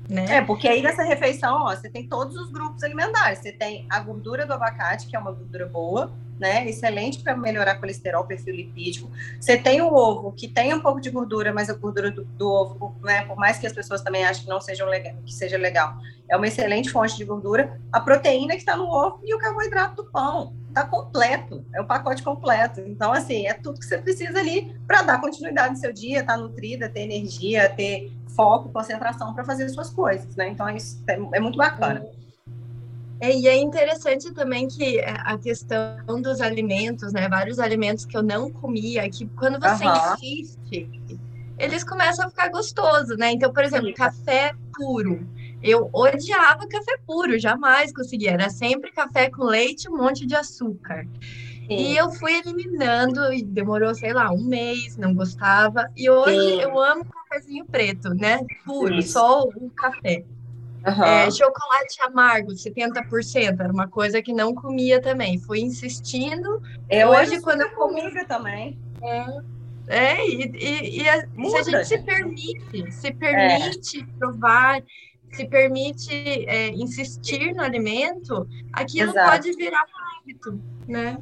Né? É, porque aí nessa refeição, ó, você tem todos os grupos alimentares. Você tem a gordura do abacate, que é uma gordura boa, né? Excelente para melhorar colesterol, perfil lipídico. Você tem o ovo, que tem um pouco de gordura, mas a gordura do, do ovo, né? Por mais que as pessoas também achem que não seja legal, que seja legal, é uma excelente fonte de gordura. A proteína que está no ovo e o carboidrato do pão. Está completo, é o pacote completo. Então, assim, é tudo que você precisa ali para dar continuidade no seu dia, estar tá nutrida, ter energia, ter foco, concentração para fazer as suas coisas, né? Então, isso é, é muito bacana. É, e é interessante também que é, a questão dos alimentos, né? Vários alimentos que eu não comia, que quando você uhum. insiste, eles começam a ficar gostosos, né? Então, por exemplo, café puro. Eu odiava café puro, jamais conseguia. Era sempre café com leite e um monte de açúcar. Sim. E eu fui eliminando e demorou, sei lá, um mês, não gostava. E hoje Sim. eu amo cafezinho preto, né? Puro, Isso. só o café. Uhum. É, chocolate amargo, 70%, era uma coisa que não comia também. Fui insistindo. Eu hoje, quando eu comigo também. É, é e, e, e, a, se a gente, gente, se permite, se permite é. provar, se permite é, insistir no alimento, aquilo Exato. pode virar um hábito, né?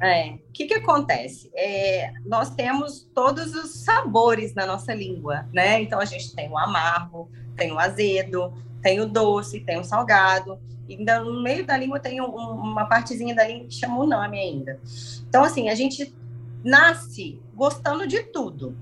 É. O que, que acontece? É, nós temos todos os sabores na nossa língua, né? Então a gente tem o amargo, tem o azedo, tem o doce, tem o salgado. E ainda no meio da língua tem um, uma partezinha da língua que chama o nome ainda. Então, assim, a gente nasce gostando de tudo.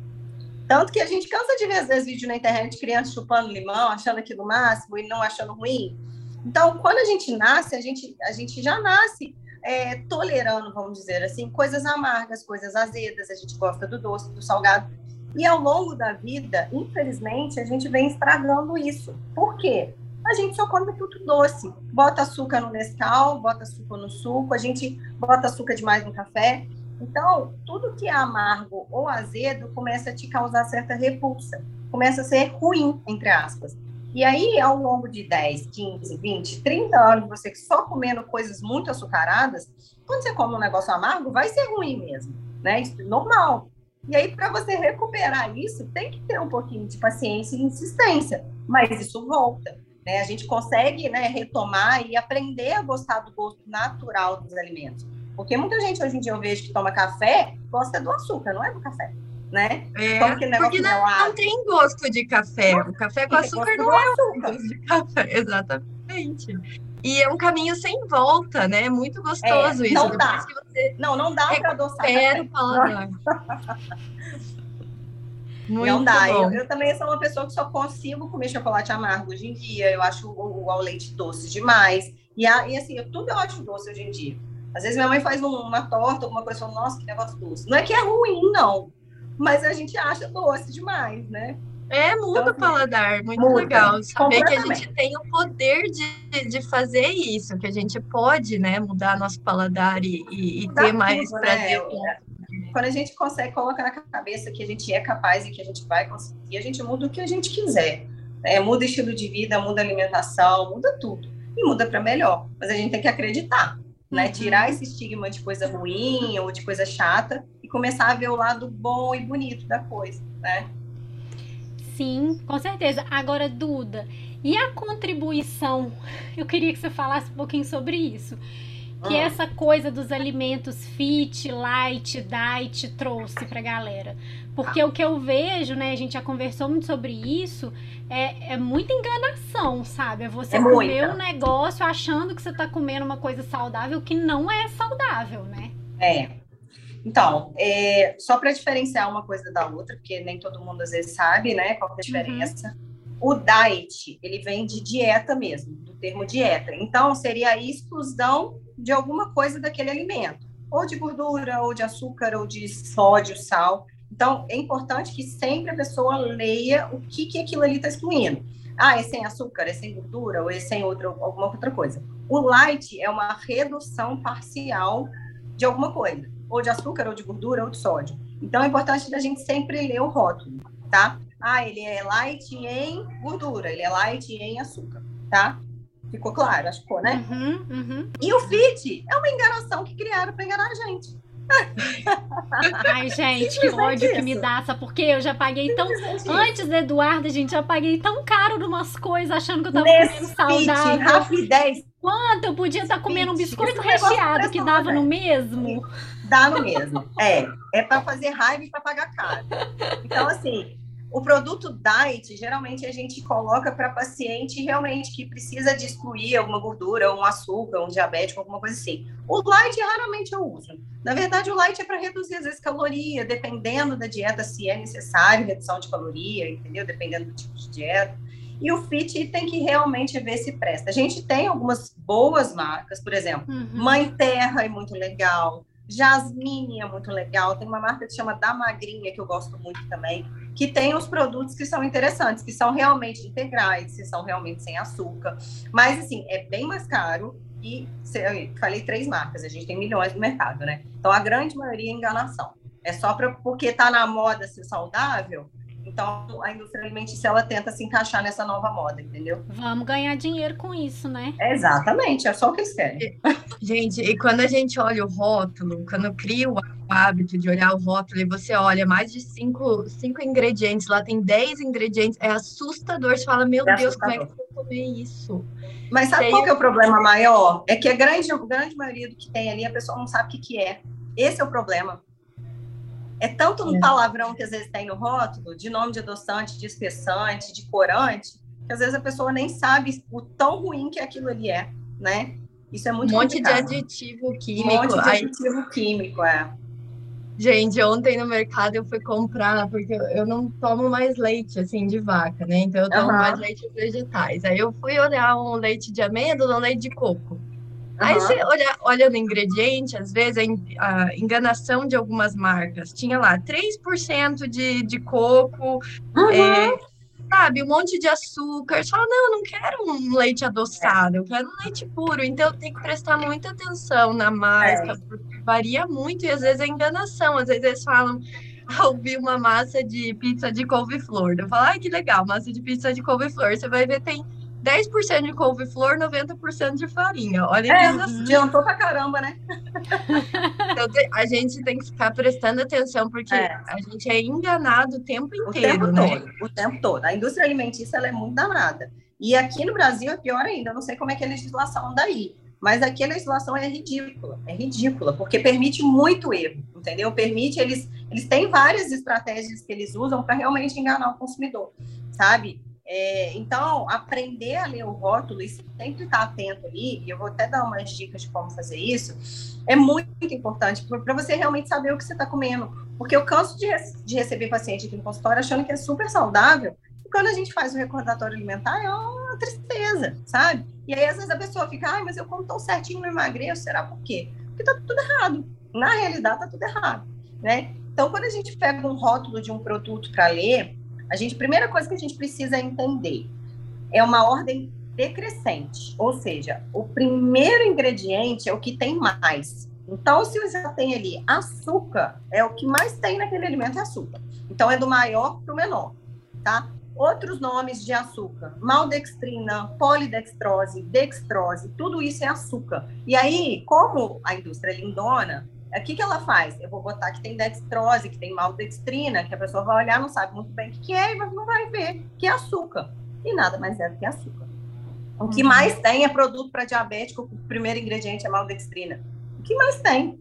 Tanto que a gente cansa de ver, às vezes, vídeo na internet de criança chupando limão, achando aquilo máximo e não achando ruim. Então, quando a gente nasce, a gente, a gente já nasce é, tolerando, vamos dizer assim, coisas amargas, coisas azedas, a gente gosta do doce, do salgado. E ao longo da vida, infelizmente, a gente vem estragando isso. Por quê? A gente só come tudo doce. Bota açúcar no Nescau, bota açúcar no suco, a gente bota açúcar demais no café. Então, tudo que é amargo ou azedo começa a te causar certa repulsa, começa a ser ruim, entre aspas. E aí, ao longo de 10, 15, 20, 30 anos, você só comendo coisas muito açucaradas, quando você come um negócio amargo, vai ser ruim mesmo, né? Isso é normal. E aí, para você recuperar isso, tem que ter um pouquinho de paciência e insistência, mas isso volta. Né? A gente consegue né, retomar e aprender a gostar do gosto natural dos alimentos. Porque muita gente hoje em dia eu vejo que toma café, gosta do açúcar, não é do café né? É, porque não, não, tem gosto de café. O café com açúcar não é um gosto de café, exatamente. E é um caminho sem volta, né? É muito gostoso é, isso. Não dá. não, não dá para adoçar. o paladar. Muito não dá. Eu, eu, também sou uma pessoa que só consigo comer chocolate amargo hoje em dia. Eu acho o, o ao leite doce demais. E, a, e assim, eu, tudo eu acho doce hoje em dia. Às vezes minha mãe faz um, uma torta, alguma coisa, eu falo, nossa, que negócio doce. Não é que é ruim, não mas a gente acha doce demais, né? É, muda então, o paladar, muito muda, legal. Saber que a gente tem o poder de, de fazer isso, que a gente pode, né, mudar nosso paladar e, e, e ter tudo, mais né? prazer. Né? Quando a gente consegue, coloca na cabeça que a gente é capaz e que a gente vai conseguir, a gente muda o que a gente quiser. É, muda estilo de vida, muda alimentação, muda tudo. E muda para melhor. Mas a gente tem que acreditar. Né? Uhum. Tirar esse estigma de coisa ruim ou de coisa chata e começar a ver o lado bom e bonito da coisa, né? Sim, com certeza. Agora, Duda, e a contribuição? Eu queria que você falasse um pouquinho sobre isso. Que ah. essa coisa dos alimentos fit, light, diet trouxe pra galera. Porque o que eu vejo, né, a gente já conversou muito sobre isso, é, é muita enganação, sabe? É você é comer um negócio achando que você tá comendo uma coisa saudável que não é saudável, né? É, então, é, só para diferenciar uma coisa da outra, porque nem todo mundo às vezes sabe, né, qual é a diferença. Uhum. O diet, ele vem de dieta mesmo, do termo dieta. Então, seria a exclusão de alguma coisa daquele alimento, ou de gordura, ou de açúcar, ou de sódio, sal. Então, é importante que sempre a pessoa leia o que, que aquilo ali está excluindo. Ah, é sem açúcar, é sem gordura, ou é sem outra, alguma outra coisa. O light é uma redução parcial de alguma coisa ou de açúcar, ou de gordura, ou de sódio. Então, é importante a gente sempre ler o rótulo, tá? Ah, ele é light em gordura, ele é light em açúcar, tá? Ficou claro? Acho que ficou, né? Uhum, uhum. E o fit é uma enganação que criaram para enganar a gente. Ai, gente, que ódio isso. que me dá, sabe por quê? Eu já paguei tão. Antes da Eduardo, gente, já paguei tão caro numas coisas, achando que eu tava Nesse comendo saudável. Rapidez. Quanto eu podia estar tá comendo um biscoito recheado que dava no mesmo? Dá no mesmo. É, é para fazer raiva e para pagar caro. Então, assim, o produto diet, geralmente a gente coloca para paciente realmente que precisa de excluir alguma gordura, um açúcar, um diabético, alguma coisa assim. O light raramente eu uso. Na verdade, o light é para reduzir às vezes caloria, dependendo da dieta, se é necessário redução de caloria, entendeu? Dependendo do tipo de dieta. E o fit tem que realmente ver se presta. A gente tem algumas boas marcas, por exemplo, uhum. Mãe Terra é muito legal. Jasmine é muito legal. Tem uma marca que chama Da Magrinha, que eu gosto muito também, que tem os produtos que são interessantes, que são realmente integrais, que são realmente sem açúcar. Mas, assim, é bem mais caro. E falei três marcas, a gente tem milhões no mercado, né? Então, a grande maioria é enganação. É só pra, porque está na moda ser saudável, então, a indústria alimentícia ela tenta se encaixar nessa nova moda, entendeu? Vamos ganhar dinheiro com isso, né? exatamente, é só o que eles querem. Gente, e quando a gente olha o rótulo, quando cria o hábito de olhar o rótulo e você olha mais de cinco, cinco ingredientes, lá tem dez ingredientes, é assustador. Você fala, meu é Deus, como é que eu comer isso? Mas sabe qual que é o problema maior? É que a grande, a grande maioria do que tem ali, a pessoa não sabe o que, que é. Esse é o problema. É tanto um é. palavrão que às vezes tem no rótulo, de nome de adoçante, de espessante, de corante, que às vezes a pessoa nem sabe o tão ruim que aquilo ali é, né? Isso é muito Um monte complicado. de aditivo químico. Um monte de aditivo Aí... químico, é. Gente, ontem no mercado eu fui comprar, porque eu não tomo mais leite, assim, de vaca, né? Então eu tomo uhum. mais leite vegetais. Aí eu fui olhar um leite de amêndoa, um leite de coco. Aí você olha, olha no ingrediente, às vezes a, enganação de algumas marcas tinha lá 3% de, de coco, uhum. é, sabe, um monte de açúcar. Você fala, não, eu não quero um leite adoçado, eu quero um leite puro. Então tem que prestar muita atenção na marca, é. porque varia muito e às vezes é enganação. Às vezes eles falam, ah, ouvi uma massa de pizza de couve-flor. Eu falo, ai, que legal, massa de pizza de couve-flor. Você vai ver, tem 10% de couve-flor, 90% de farinha. Olha é, adiantou pra caramba, né? então, a gente tem que ficar prestando atenção, porque é. a gente é enganado o tempo inteiro, o tempo né? Todo, o tempo todo. A indústria alimentícia ela é muito danada. E aqui no Brasil é pior ainda. Eu não sei como é que é a legislação daí. Mas aqui a legislação é ridícula, é ridícula, porque permite muito erro, entendeu? Permite, eles, eles têm várias estratégias que eles usam para realmente enganar o consumidor, sabe? É, então, aprender a ler o rótulo e sempre estar atento ali, e eu vou até dar umas dicas de como fazer isso, é muito importante para você realmente saber o que você está comendo. Porque eu canso de, de receber paciente aqui no consultório achando que é super saudável, e quando a gente faz o recordatório alimentar, é uma tristeza, sabe? E aí, às vezes, a pessoa fica, ai, mas eu como tão certinho, não emagreço, será por quê? Porque tá tudo errado. Na realidade, tá tudo errado, né? Então, quando a gente pega um rótulo de um produto para ler, a gente, primeira coisa que a gente precisa entender é uma ordem decrescente, ou seja, o primeiro ingrediente é o que tem mais. Então, se você tem ali açúcar, é o que mais tem naquele alimento é açúcar. Então, é do maior para o menor, tá? outros nomes de açúcar, maldextrina, polidextrose, dextrose, tudo isso é açúcar. E aí, como a indústria é lindona, o que, que ela faz? Eu vou botar que tem dextrose, que tem maldextrina, que a pessoa vai olhar, não sabe muito bem o que, que é, e não vai ver que é açúcar. E nada mais é do que açúcar. O que uhum. mais tem é produto para diabético, o primeiro ingrediente é maldextrina. O que mais tem?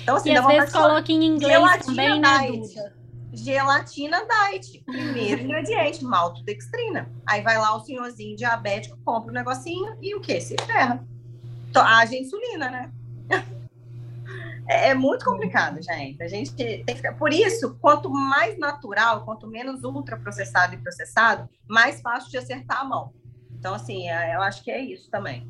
Então, assim, e às vezes coloca em inglês também, né, Duda? Gelatina diet, primeiro ingrediente, maltodextrina. Aí vai lá o senhorzinho diabético, compra o um negocinho e o que? Se ferra. Age insulina, né? É, é muito complicado, gente. A gente tem que ficar. Por isso, quanto mais natural, quanto menos ultraprocessado e processado, mais fácil de acertar a mão. Então, assim, é, eu acho que é isso também.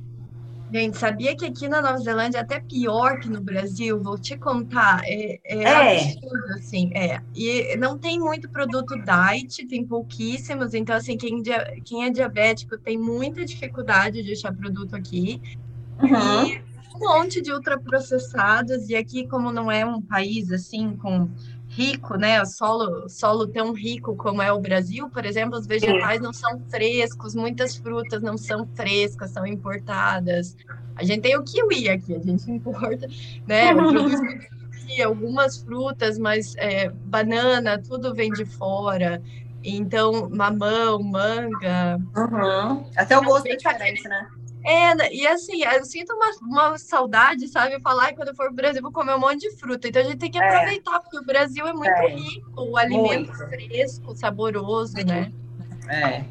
Gente, sabia que aqui na Nova Zelândia é até pior que no Brasil? Vou te contar. É, é, é. absurdo, assim. É. E não tem muito produto diet, tem pouquíssimos. Então, assim, quem, quem é diabético tem muita dificuldade de achar produto aqui. Uhum. E monte de ultraprocessados. E aqui, como não é um país, assim, com rico, né? Solo, solo tão rico como é o Brasil, por exemplo, os vegetais não são frescos, muitas frutas não são frescas, são importadas. A gente tem o kiwi aqui, a gente importa, né? Produz algumas frutas, mas é, banana, tudo vem de fora. Então, mamão, manga. Uhum. Até o gosto é diferente, né? É, né, e assim, eu sinto uma, uma saudade, sabe? Falar quando eu for pro Brasil, vou comer um monte de fruta. Então a gente tem que é. aproveitar, é. porque o Brasil é muito é. rico, o alimento muito. fresco, saboroso, Sim. né? É.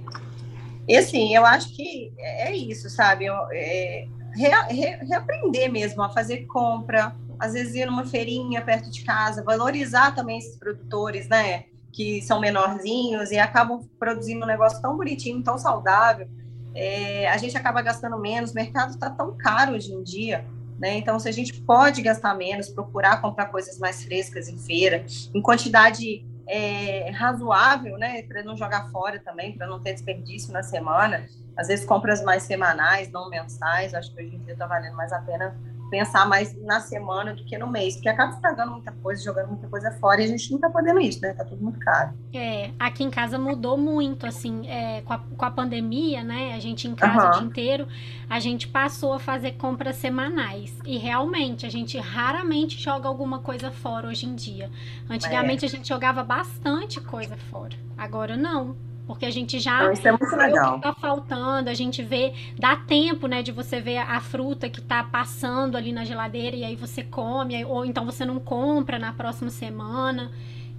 E assim, eu acho que é isso, sabe? Eu, é, re, re, reaprender mesmo a fazer compra, às vezes ir numa feirinha perto de casa, valorizar também esses produtores, né? Que são menorzinhos e acabam produzindo um negócio tão bonitinho, tão saudável é, a gente acaba gastando menos, o mercado está tão caro hoje em dia, né? Então, se a gente pode gastar menos, procurar comprar coisas mais frescas em feira, em quantidade é, razoável, né? Para não jogar fora também, para não ter desperdício na semana. Às vezes, compras mais semanais, não mensais, acho que hoje em dia está valendo mais a pena pensar mais na semana do que no mês, porque acaba estragando muita coisa, jogando muita coisa fora e a gente não tá podendo isso, né? Tá tudo muito caro. É, aqui em casa mudou muito, assim, é, com, a, com a pandemia, né? A gente em casa uhum. o dia inteiro, a gente passou a fazer compras semanais. E realmente, a gente raramente joga alguma coisa fora hoje em dia. Antigamente é. a gente jogava bastante coisa fora. Agora não. Porque a gente já então, isso é muito legal. o que tá faltando, a gente vê, dá tempo, né, de você ver a fruta que tá passando ali na geladeira e aí você come, ou então você não compra na próxima semana.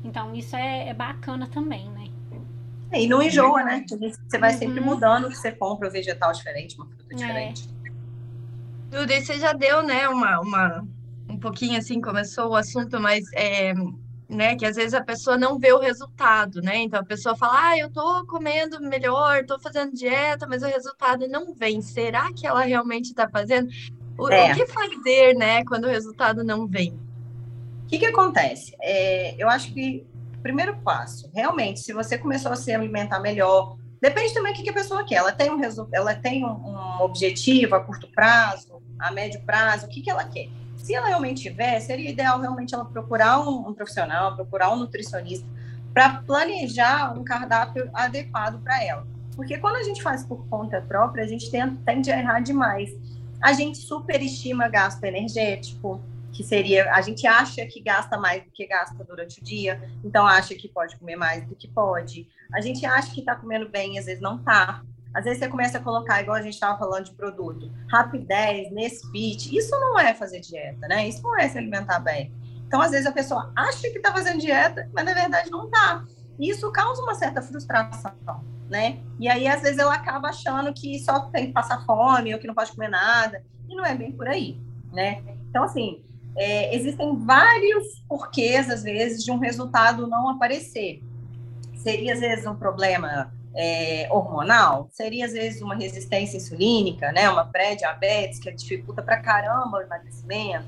Então isso é, é bacana também, né? É, e não enjoa, né? Você vai sempre uhum. mudando o que você compra, um vegetal diferente, uma fruta é. diferente. É. Tudo, e você já deu, né, uma, uma, um pouquinho assim, começou o assunto, mas é, né? Que às vezes a pessoa não vê o resultado, né? Então a pessoa fala, ah, eu tô comendo melhor, tô fazendo dieta, mas o resultado não vem. Será que ela realmente está fazendo? O, é. o, que fazer, né, quando o resultado não vem? O que, que acontece? É, eu acho que primeiro passo, realmente, se você começou a se alimentar melhor, depende também do que, que a pessoa quer. Ela tem um ela tem um, um objetivo a curto prazo, a médio prazo, o que, que ela quer? Se ela realmente tiver, seria ideal realmente ela procurar um, um profissional, procurar um nutricionista para planejar um cardápio adequado para ela. Porque quando a gente faz por conta própria, a gente tende, a errar demais. A gente superestima gasto energético, que seria, a gente acha que gasta mais do que gasta durante o dia, então acha que pode comer mais do que pode. A gente acha que está comendo bem, às vezes não está. Às vezes você começa a colocar, igual a gente estava falando de produto, rapidez, Nesfit, isso não é fazer dieta, né? Isso não é se alimentar bem. Então, às vezes a pessoa acha que está fazendo dieta, mas na verdade não está. Isso causa uma certa frustração, né? E aí, às vezes, ela acaba achando que só tem que passar fome ou que não pode comer nada, e não é bem por aí, né? Então, assim, é, existem vários porquês, às vezes, de um resultado não aparecer. Seria, às vezes, um problema é, hormonal, seria às vezes uma resistência insulínica, né, uma pré-diabetes que dificulta para caramba o emagrecimento,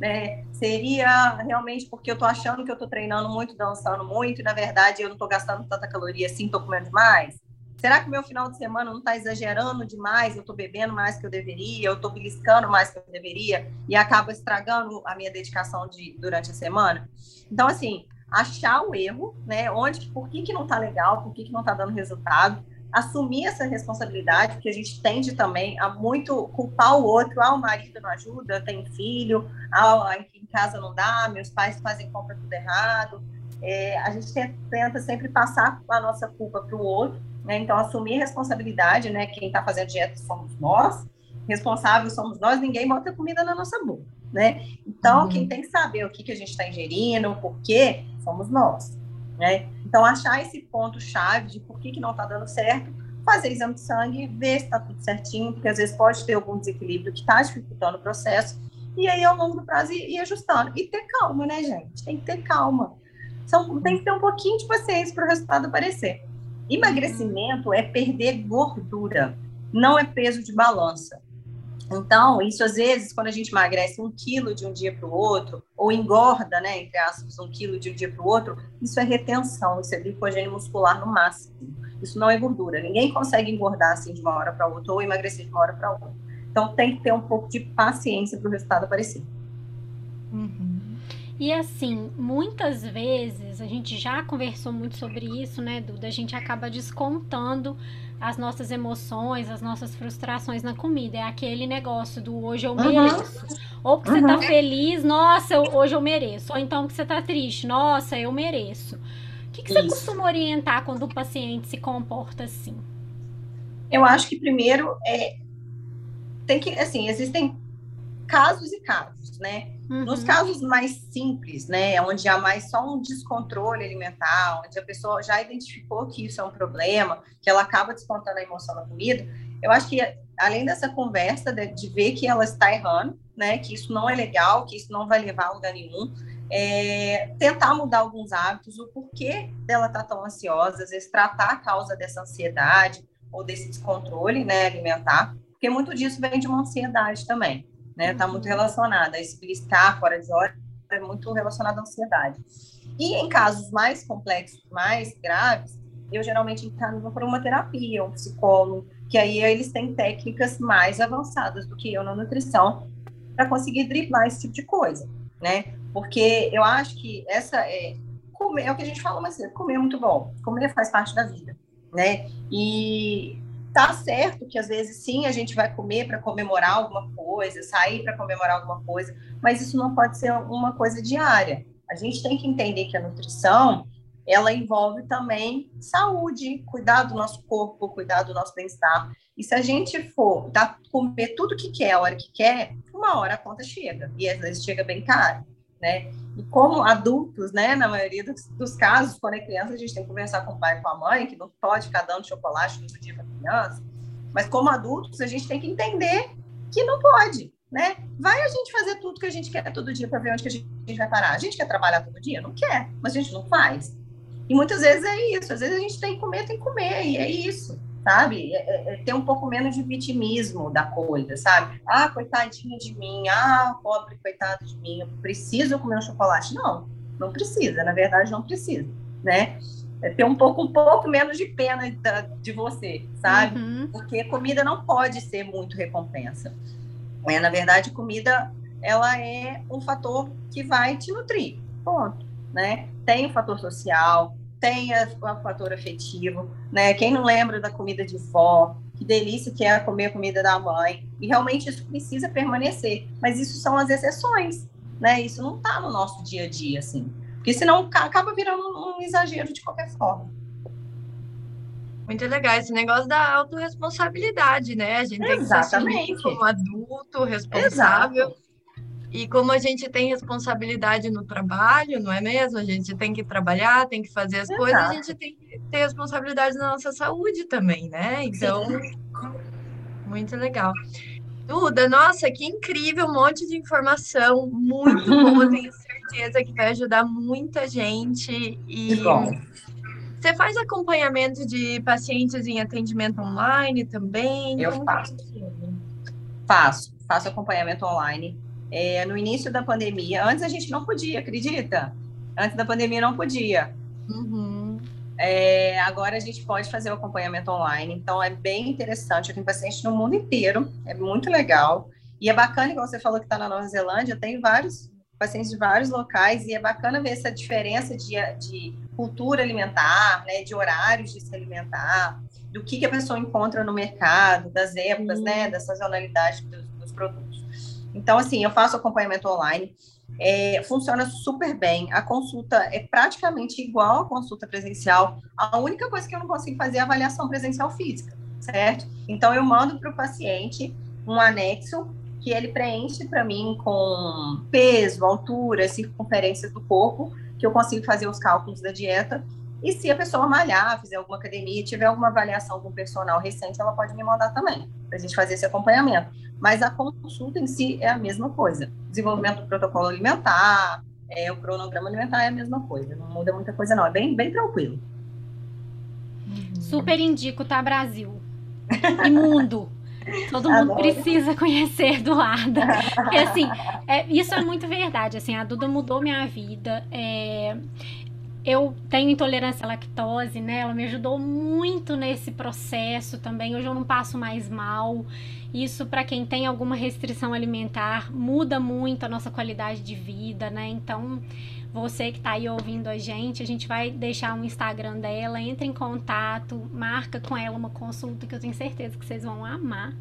né, seria realmente porque eu estou achando que eu estou treinando muito, dançando muito, e na verdade eu não estou gastando tanta caloria assim, estou comendo demais? Será que meu final de semana não está exagerando demais? Eu estou bebendo mais que eu deveria, eu estou beliscando mais que eu deveria e acaba estragando a minha dedicação de, durante a semana? Então, assim, achar o erro, né? Onde, por que, que não está legal, por que, que não está dando resultado, assumir essa responsabilidade, porque a gente tende também a muito culpar o outro, ah, o marido não ajuda, tenho filho, ah, em casa não dá, meus pais fazem compra tudo errado. É, a gente tenta sempre passar a nossa culpa para o outro, né? Então, assumir a responsabilidade, né? Quem está fazendo dieta somos nós, responsáveis somos nós, ninguém bota comida na nossa boca, né? Então, uhum. quem tem que saber o que, que a gente está ingerindo, por quê, somos nós, né? Então, achar esse ponto-chave de por que, que não está dando certo, fazer exame de sangue, ver se está tudo certinho, porque às vezes pode ter algum desequilíbrio que está dificultando o processo, e aí, ao longo do prazo, ir, ir ajustando. E ter calma, né, gente? Tem que ter calma. São, tem que ter um pouquinho de paciência para o resultado aparecer. Emagrecimento é perder gordura, não é peso de balança. Então, isso às vezes, quando a gente emagrece um quilo de um dia para o outro, ou engorda, né, entre aspas, um quilo de um dia para o outro, isso é retenção, isso é glicogênio muscular no máximo. Isso não é gordura. Ninguém consegue engordar assim de uma hora para outra ou emagrecer de uma hora para outra. Então, tem que ter um pouco de paciência para o resultado aparecer. E assim, muitas vezes, a gente já conversou muito sobre isso, né, Duda? A gente acaba descontando as nossas emoções, as nossas frustrações na comida. É aquele negócio do hoje eu mereço. Uhum. Ou porque uhum. você tá feliz, nossa, hoje eu mereço. Ou então que você tá triste, nossa, eu mereço. O que, que você costuma orientar quando o paciente se comporta assim? Eu acho que primeiro é tem que assim existem casos e casos, né? Uhum. Nos casos mais simples, né, onde há mais só um descontrole alimentar, onde a pessoa já identificou que isso é um problema, que ela acaba descontando a emoção na comida, eu acho que além dessa conversa de, de ver que ela está errando, né, que isso não é legal, que isso não vai levar a lugar nenhum, é, tentar mudar alguns hábitos, o porquê dela estar tá tão ansiosa, às vezes tratar a causa dessa ansiedade ou desse descontrole, né, alimentar, porque muito disso vem de uma ansiedade também né? Está muito relacionada. Esse beliscar fora de hora é muito relacionado à ansiedade. E em casos mais complexos, mais graves, eu geralmente encaminho para uma terapia, um psicólogo, que aí eles têm técnicas mais avançadas do que eu na nutrição para conseguir driblar esse tipo de coisa, né? Porque eu acho que essa é comer, é o que a gente falou mais cedo, comer é muito bom, comer faz parte da vida, né? E tá certo que às vezes sim a gente vai comer para comemorar alguma coisa, sair para comemorar alguma coisa, mas isso não pode ser uma coisa diária. A gente tem que entender que a nutrição ela envolve também saúde, cuidar do nosso corpo, cuidar do nosso bem-estar. E se a gente for dar, comer tudo que quer, a hora que quer, uma hora a conta chega. E às vezes chega bem caro né? E como adultos, né, na maioria dos, dos, casos, quando é criança, a gente tem que conversar com o pai e com a mãe, que não pode ficar dando chocolate todo dia para criança, mas como adultos, a gente tem que entender que não pode, né? Vai a gente fazer tudo que a gente quer todo dia para ver onde que a gente, a gente vai parar. A gente quer trabalhar todo dia? Não quer, mas a gente não faz. E muitas vezes é isso, às vezes a gente tem que comer, tem que comer, e é isso sabe? É, é, é, ter um pouco menos de vitimismo da coisa, sabe? Ah, coitadinha de mim, ah, pobre coitado de mim, eu preciso comer um chocolate. Não, não precisa, na verdade não precisa, né? É ter um pouco, um pouco menos de pena da, de você, sabe? Uhum. Porque comida não pode ser muito recompensa. É, na verdade, comida ela é um fator que vai te nutrir, ponto, né? Tem o fator social, tem o fator afetivo, né? Quem não lembra da comida de vó, que delícia que é comer a comida da mãe, e realmente isso precisa permanecer, mas isso são as exceções, né? Isso não está no nosso dia a dia, assim, porque senão acaba virando um exagero de qualquer forma. Muito legal esse negócio da autorresponsabilidade, né? A gente Exatamente. tem que se como adulto responsável. Exato e como a gente tem responsabilidade no trabalho, não é mesmo? A gente tem que trabalhar, tem que fazer as Exato. coisas, a gente tem que ter responsabilidade na nossa saúde também, né? Então, Sim. muito legal. Duda, nossa, que incrível, um monte de informação, muito boa, tenho certeza que vai ajudar muita gente. E você faz acompanhamento de pacientes em atendimento online também? Eu faço. Faço, faço acompanhamento online é, no início da pandemia. Antes a gente não podia, acredita? Antes da pandemia não podia. Uhum. É, agora a gente pode fazer o acompanhamento online, então é bem interessante. Eu tenho paciente no mundo inteiro, é muito legal. E é bacana, igual você falou que está na Nova Zelândia, tem vários pacientes de vários locais e é bacana ver essa diferença de, de cultura alimentar, né, de horários de se alimentar, do que, que a pessoa encontra no mercado, das épocas, uhum. né, da sazonalidade dos, dos, produtos. Então, assim, eu faço acompanhamento online, é, funciona super bem, a consulta é praticamente igual à consulta presencial, a única coisa que eu não consigo fazer é avaliação presencial física, certo? Então, eu mando para o paciente um anexo que ele preenche para mim com peso, altura, circunferência do corpo, que eu consigo fazer os cálculos da dieta. E se a pessoa malhar, fizer alguma academia, tiver alguma avaliação com personal recente, ela pode me mandar também, para a gente fazer esse acompanhamento. Mas a consulta em si é a mesma coisa. Desenvolvimento do protocolo alimentar, é, o cronograma alimentar é a mesma coisa. Não muda muita coisa, não. É bem, bem tranquilo. Super indico, tá, Brasil? E mundo. Todo mundo Adoro. precisa conhecer Eduarda. Porque, assim, é, isso é muito verdade. Assim, a Duda mudou minha vida. É, eu tenho intolerância à lactose, né? Ela me ajudou muito nesse processo também. Hoje eu não passo mais mal. Isso, para quem tem alguma restrição alimentar, muda muito a nossa qualidade de vida, né? Então, você que está aí ouvindo a gente, a gente vai deixar o Instagram dela, entre em contato, marca com ela uma consulta que eu tenho certeza que vocês vão amar.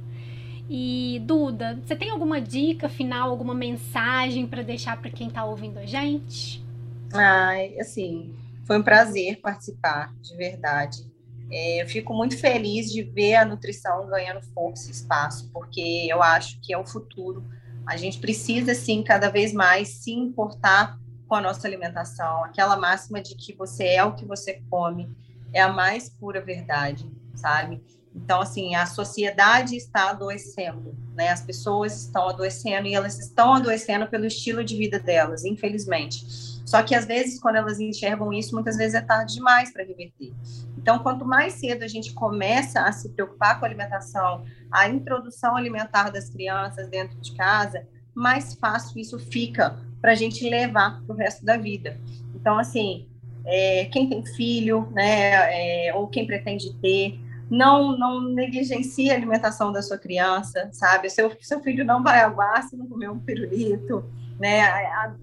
E Duda, você tem alguma dica final, alguma mensagem para deixar para quem está ouvindo a gente? Ai, assim, foi um prazer participar, de verdade. É, eu fico muito feliz de ver a nutrição ganhando força e espaço, porque eu acho que é o futuro. A gente precisa, sim, cada vez mais se importar com a nossa alimentação. Aquela máxima de que você é o que você come é a mais pura verdade, sabe? Então, assim, a sociedade está adoecendo, né? As pessoas estão adoecendo e elas estão adoecendo pelo estilo de vida delas, infelizmente. Só que às vezes, quando elas enxergam isso, muitas vezes é tarde demais para reverter. Então, quanto mais cedo a gente começa a se preocupar com a alimentação, a introdução alimentar das crianças dentro de casa, mais fácil isso fica para a gente levar para o resto da vida. Então, assim, é, quem tem filho, né, é, ou quem pretende ter, não não negligencie a alimentação da sua criança, sabe? Seu, seu filho não vai aguar se não comer um pirulito, né?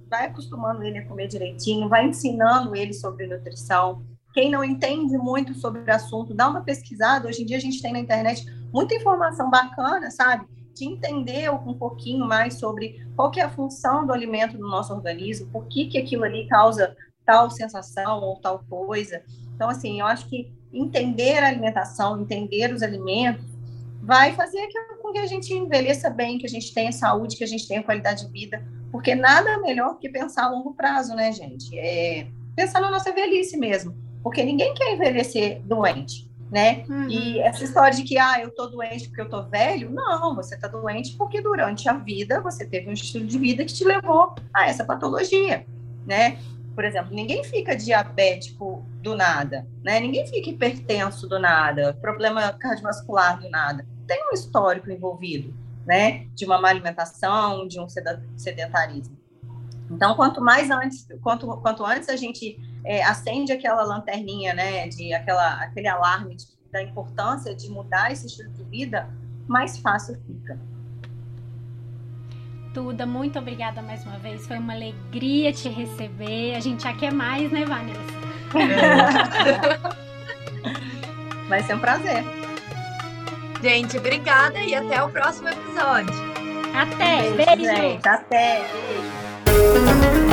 Vai acostumando ele a comer direitinho, vai ensinando ele sobre nutrição. Quem não entende muito sobre o assunto, dá uma pesquisada. Hoje em dia a gente tem na internet muita informação bacana, sabe? de entender um pouquinho mais sobre qual que é a função do alimento no nosso organismo, por que, que aquilo ali causa tal sensação ou tal coisa. Então, assim, eu acho que entender a alimentação, entender os alimentos, vai fazer com que a gente envelheça bem, que a gente tenha saúde, que a gente tenha qualidade de vida, porque nada melhor que pensar a longo prazo, né, gente? É pensar na nossa velhice mesmo, porque ninguém quer envelhecer doente né? Uhum. E essa história de que, ah, eu tô doente porque eu tô velho, não, você tá doente porque durante a vida você teve um estilo de vida que te levou a essa patologia, né? Por exemplo, ninguém fica diabético do nada, né? Ninguém fica hipertenso do nada, problema cardiovascular do nada. Tem um histórico envolvido, né? De uma má alimentação, de um sedentarismo. Então, quanto mais antes, quanto, quanto antes a gente é, acende aquela lanterninha, né, de aquela, aquele alarme de, da importância de mudar esse estilo de vida, mais fácil fica. Tuda, muito obrigada mais uma vez. Foi uma alegria te receber. A gente já quer mais, né, Vanessa? É. Vai ser um prazer. Gente, obrigada e até o próximo episódio. Até, beijo. beijo. Gente, até. Beijo.